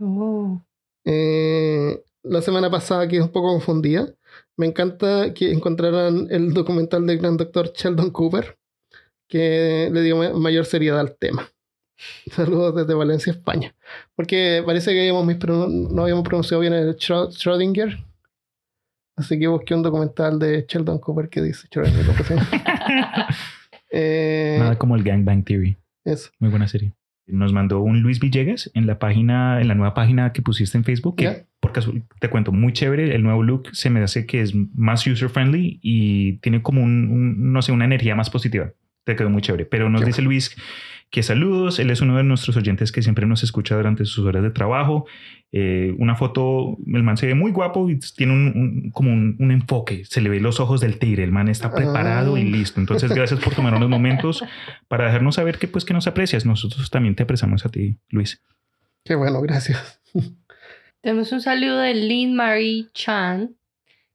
Oh. Eh, la semana pasada quedé un poco confundida. Me encanta que encontraran el documental del gran doctor Sheldon Cooper, que le dio ma- mayor seriedad al tema. Saludos desde Valencia, España. Porque parece que habíamos no habíamos pronunciado bien el Schrödinger. Así que busqué un documental de Sheldon Cooper que dice Schrödinger. Eh, Nada como el Gangbang Theory. eso. Muy buena serie. Nos mandó un Luis Villegas en la página, en la nueva página que pusiste en Facebook, que Ya. por caso te cuento, muy chévere. El nuevo look se me hace que es más user friendly y tiene como un, un, no sé, una energía más positiva. Te quedó muy chévere. Pero nos dice Luis que saludos. Él es uno de nuestros oyentes que siempre nos escucha durante sus horas de trabajo. Eh, una foto, el man se ve muy guapo y tiene un, un- como un, un enfoque. Se le ve los ojos del tigre. El man está preparado y Ah. listo. Entonces, gracias por tomar unos momentos para dejarnos saber que pues que nos aprecias. Nosotros también te apreciamos a ti, Luis. Qué bueno, gracias. Tenemos un saludo de Lynn Marie Chan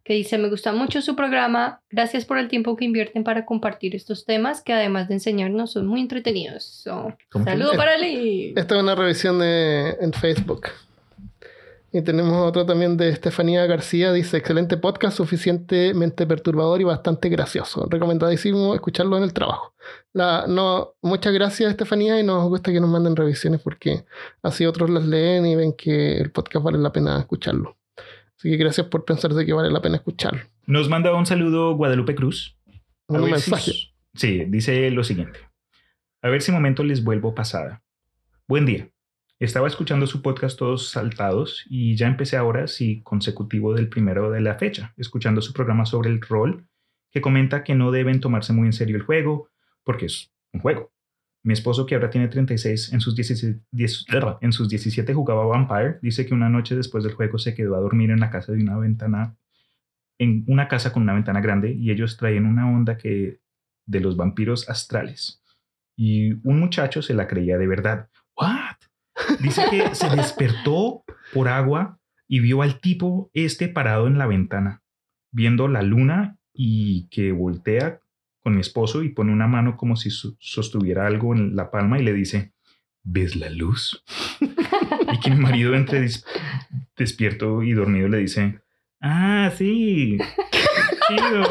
que dice, me gusta mucho su programa, gracias por el tiempo que invierten para compartir estos temas que además de enseñarnos son muy entretenidos. So, ¿Cómo que? saludo para Lynn. Esta es una revisión de, en Facebook. Y tenemos otro también de Estefanía García. Dice, excelente podcast, suficientemente perturbador y bastante gracioso. Recomendadísimo escucharlo en el trabajo. La, no, muchas gracias Estefanía y nos gusta que nos manden revisiones porque así otros las leen y ven que el podcast vale la pena escucharlo. Así que gracias por pensar de que vale la pena escucharlo. Nos manda un saludo Guadalupe Cruz. A Un si- mensaje. sí, dice lo siguiente. A ver si momento les vuelvo pasada. Buen día. Estaba escuchando su podcast todos saltados y ya empecé ahora, sí, consecutivo del primero de la fecha, escuchando su programa sobre el rol, que comenta que no deben tomarse muy en serio el juego, porque es un juego. Mi esposo, que ahora tiene 36, en sus, 17, 10 en sus 17 jugaba Vampire, dice que una noche después del juego se quedó a dormir en la casa de una ventana, en una casa con una ventana grande, y ellos traían una onda que de los vampiros astrales. Y un muchacho se la creía de verdad. ¿What? Dice que se despertó por agua y vio al tipo este parado en la ventana, viendo la luna y que voltea con mi esposo y pone una mano como si su- sostuviera algo en la palma y le dice, ¿ves la luz? y que mi marido entre despierto y dormido le dice, ah, sí, chido,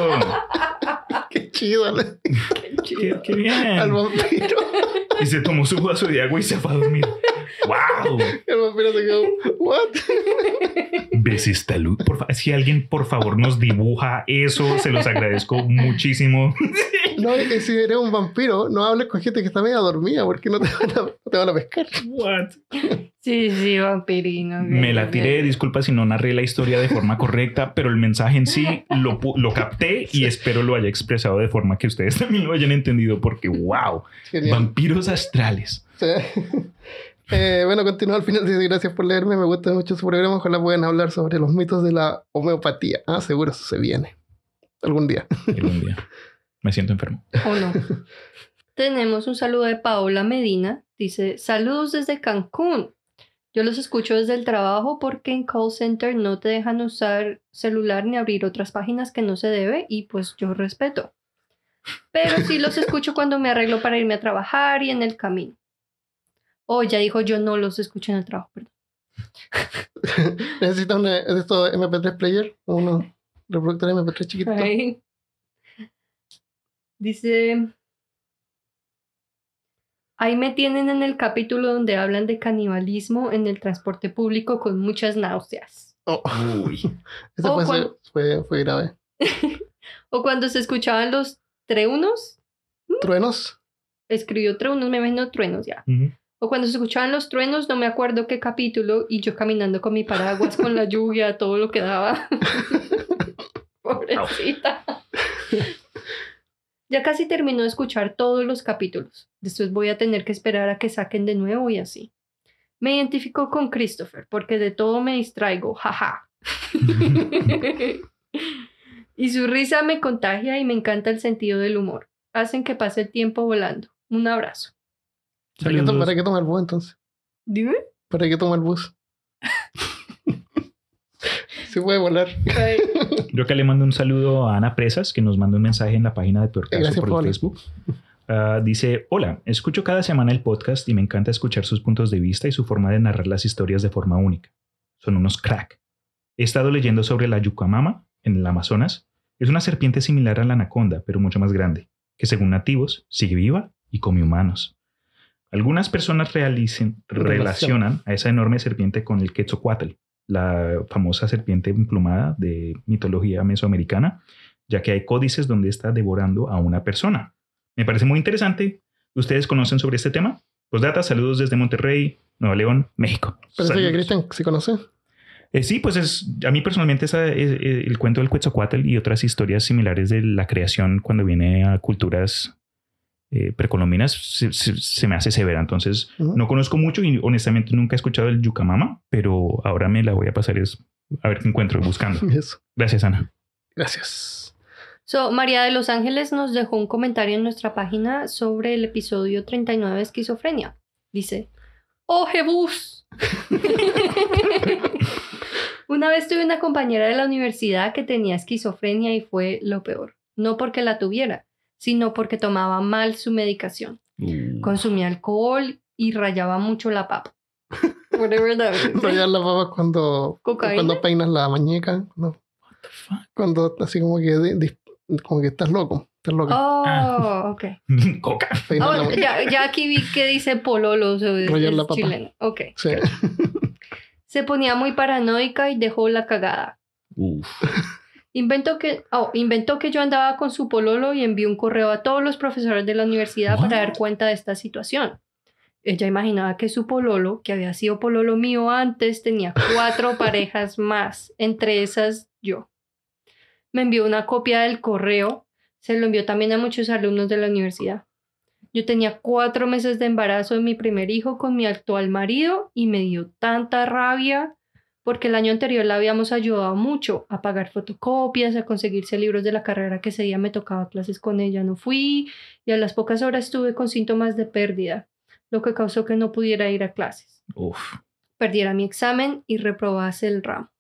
Qué chido. qué, qué bien. Al vampiro. Y se tomó su vaso de agua y se fue a dormir. ¡Wow! El vampiro se quedó, ¿what? ¿Ves esta luz? Por si alguien, por favor, nos dibuja eso, se los agradezco muchísimo. No, y si eres un vampiro, no hables con gente que está media dormida porque no te van a, no te van a pescar. What? Sí, sí, vampirino. Me la tiré, disculpa si no narré la historia de forma correcta, pero el mensaje en sí lo, capté y espero lo haya expresado de forma que ustedes también lo hayan entendido, porque wow, Genial. vampiros astrales. Sí. Eh, bueno, continúa al final. Dice gracias por leerme. Me gusta mucho su programa. Ojalá puedan hablar sobre los mitos de la homeopatía. Ah, seguro eso se viene. Algún día. Algún día. Me siento enfermo. ¿O no? Tenemos un saludo de Paola Medina. Dice, saludos desde Cancún. Yo los escucho desde el trabajo porque en call center no te dejan usar celular ni abrir otras páginas que no se debe y pues yo respeto. Pero sí los escucho cuando me arreglo para irme a trabajar y en el camino. Oh, ya dijo yo no los escucho en el trabajo, perdón. ¿Necesitas una, de estos MP3 player? ¿O unos reproductores MP3 chiquititos? Ahí. Dice. Ahí me tienen en el capítulo donde hablan de canibalismo en el transporte público con muchas náuseas. Oh, Uy. ese Oh, fue, cuando- fue, fue grave. O cuando se escuchaban los treunos. ¿Truenos? Escribió treunos, me imagino truenos ya. O cuando se escuchaban los truenos, no me acuerdo qué capítulo, y yo caminando con mi paraguas, con la lluvia, todo lo que daba. Pobrecita. Ya casi terminó de escuchar todos los capítulos. Después voy a tener que esperar a que saquen de nuevo y así. Me identifico con Christopher porque de todo me distraigo, jaja. y su risa me contagia y me encanta el sentido del humor. Hacen que pase el tiempo volando. Un abrazo. ¿Para qué, to- Saludos. ¿Para qué toma el bus entonces? Dime. ¿Para qué toma el bus? Se puede volar. Ay, Yo acá le mando un saludo a Ana Presas, que nos manda un mensaje en la página de Peor Caso Gracias, por Paola. Facebook. Ah, dice, hola, escucho cada semana el podcast y me encanta escuchar sus puntos de vista y su forma de narrar las historias de forma única. Son unos crack. He estado leyendo sobre la yucamama en el Amazonas. Es una serpiente similar a la anaconda, pero mucho más grande, que según nativos sigue viva y come humanos. Algunas personas realicen- relacionan a esa enorme serpiente con el Quetzalcoatl, la famosa serpiente emplumada de mitología mesoamericana, ya que hay códices donde está devorando a una persona. Me parece muy interesante. ¿Ustedes conocen sobre este tema? Postdata, saludos desde Monterrey, Nueva León, México. Parece que. Cristian se conoce. Eh, sí, pues es, a mí personalmente es- eh, el cuento del Quetzalcoatl y otras historias similares de la creación cuando viene a culturas eh, precolombinas se, se- se me hace severa. Entonces, no conozco mucho y honestamente nunca he escuchado el Yucamama, pero ahora me la voy a pasar es a ver qué encuentro buscando. Eso. Gracias, Ana. Gracias. So, María de Los Ángeles nos dejó un comentario en nuestra página sobre el episodio 39 de esquizofrenia. Dice, ¡Oh, Jebus! una vez tuve una compañera de la universidad que tenía esquizofrenia y fue lo peor. No porque la tuviera, sino porque tomaba mal su medicación. Consumía alcohol y rayaba mucho la papa. Whatever that means. Rayar las babas cuando, ¿Cocaína? cuando peinas la muñeca. Cuando, cuando así como que, como que estás loco. Estás loca. Oh, ok. Coca. Peinas la Oh, ya, ya aquí vi que dice pololo, o sea, es, Rayar la papa. chileno. Ok. Sí. Se ponía muy paranoica y dejó la cagada. Uf. Inventó que, oh, inventó que yo andaba con su pololo y envió un correo a todos los profesores de la universidad para dar cuenta de esta situación. Ella imaginaba que su pololo, que había sido pololo mío antes, tenía cuatro parejas más, entre esas yo. Me envió una copia del correo, se lo envió también a muchos alumnos de la universidad. Yo tenía cuatro meses de embarazo de mi primer hijo con mi actual marido y me dio tanta rabia porque el año anterior la habíamos ayudado mucho a pagar fotocopias, a conseguirse libros de la carrera que ese día me tocaba clases con ella, no fui y a las pocas horas estuve con síntomas de pérdida, lo que causó que no pudiera ir a clases, Uf. perdiera mi examen y reprobase el ramo.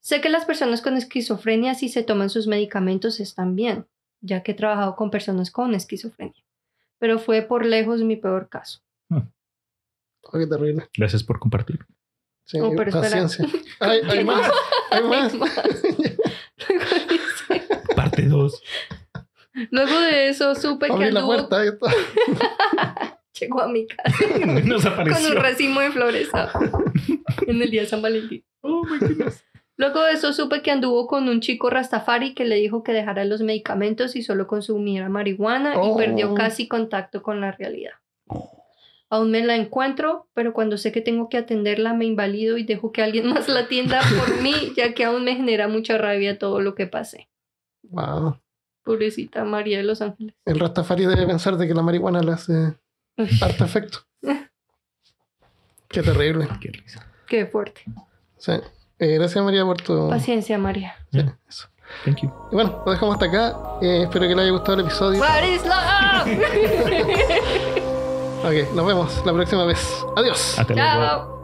Sé que las personas con esquizofrenia si se toman sus medicamentos están bien, ya que he trabajado con personas con esquizofrenia, pero fue por lejos mi peor caso. Oh, qué terrible. Gracias por compartir. Sí, Oh, pero espera. paciencia. Hay, hay más. Hay más. Luego dice- Parte 2. Luego de eso supe que Abrí la anduvo puerta. ahí está. Llegó a mi casa Nos con apareció. un racimo de flores ah, en el día de San Valentín. Oh my goodness. Luego de eso supe que anduvo con un chico Rastafari que le dijo que dejara los medicamentos y solo consumiera marihuana Oh. y perdió casi contacto con la realidad. Aún me la encuentro, pero cuando sé que tengo que atenderla me invalido y dejo que alguien más la atienda por mí, ya que aún me genera mucha rabia todo lo que pasé. Wow. Pobrecita María de los Ángeles. El Rastafari debe pensar de que la marihuana le hace harto efecto. Qué terrible. Qué risa. Qué fuerte. Sí. Eh, gracias María por tu... Paciencia, María. Sí, eso. Thank you. Y bueno, lo dejamos hasta acá. Eh, espero que les haya gustado el episodio. Ok, nos vemos la próxima vez. Adiós. Hasta luego. Chao.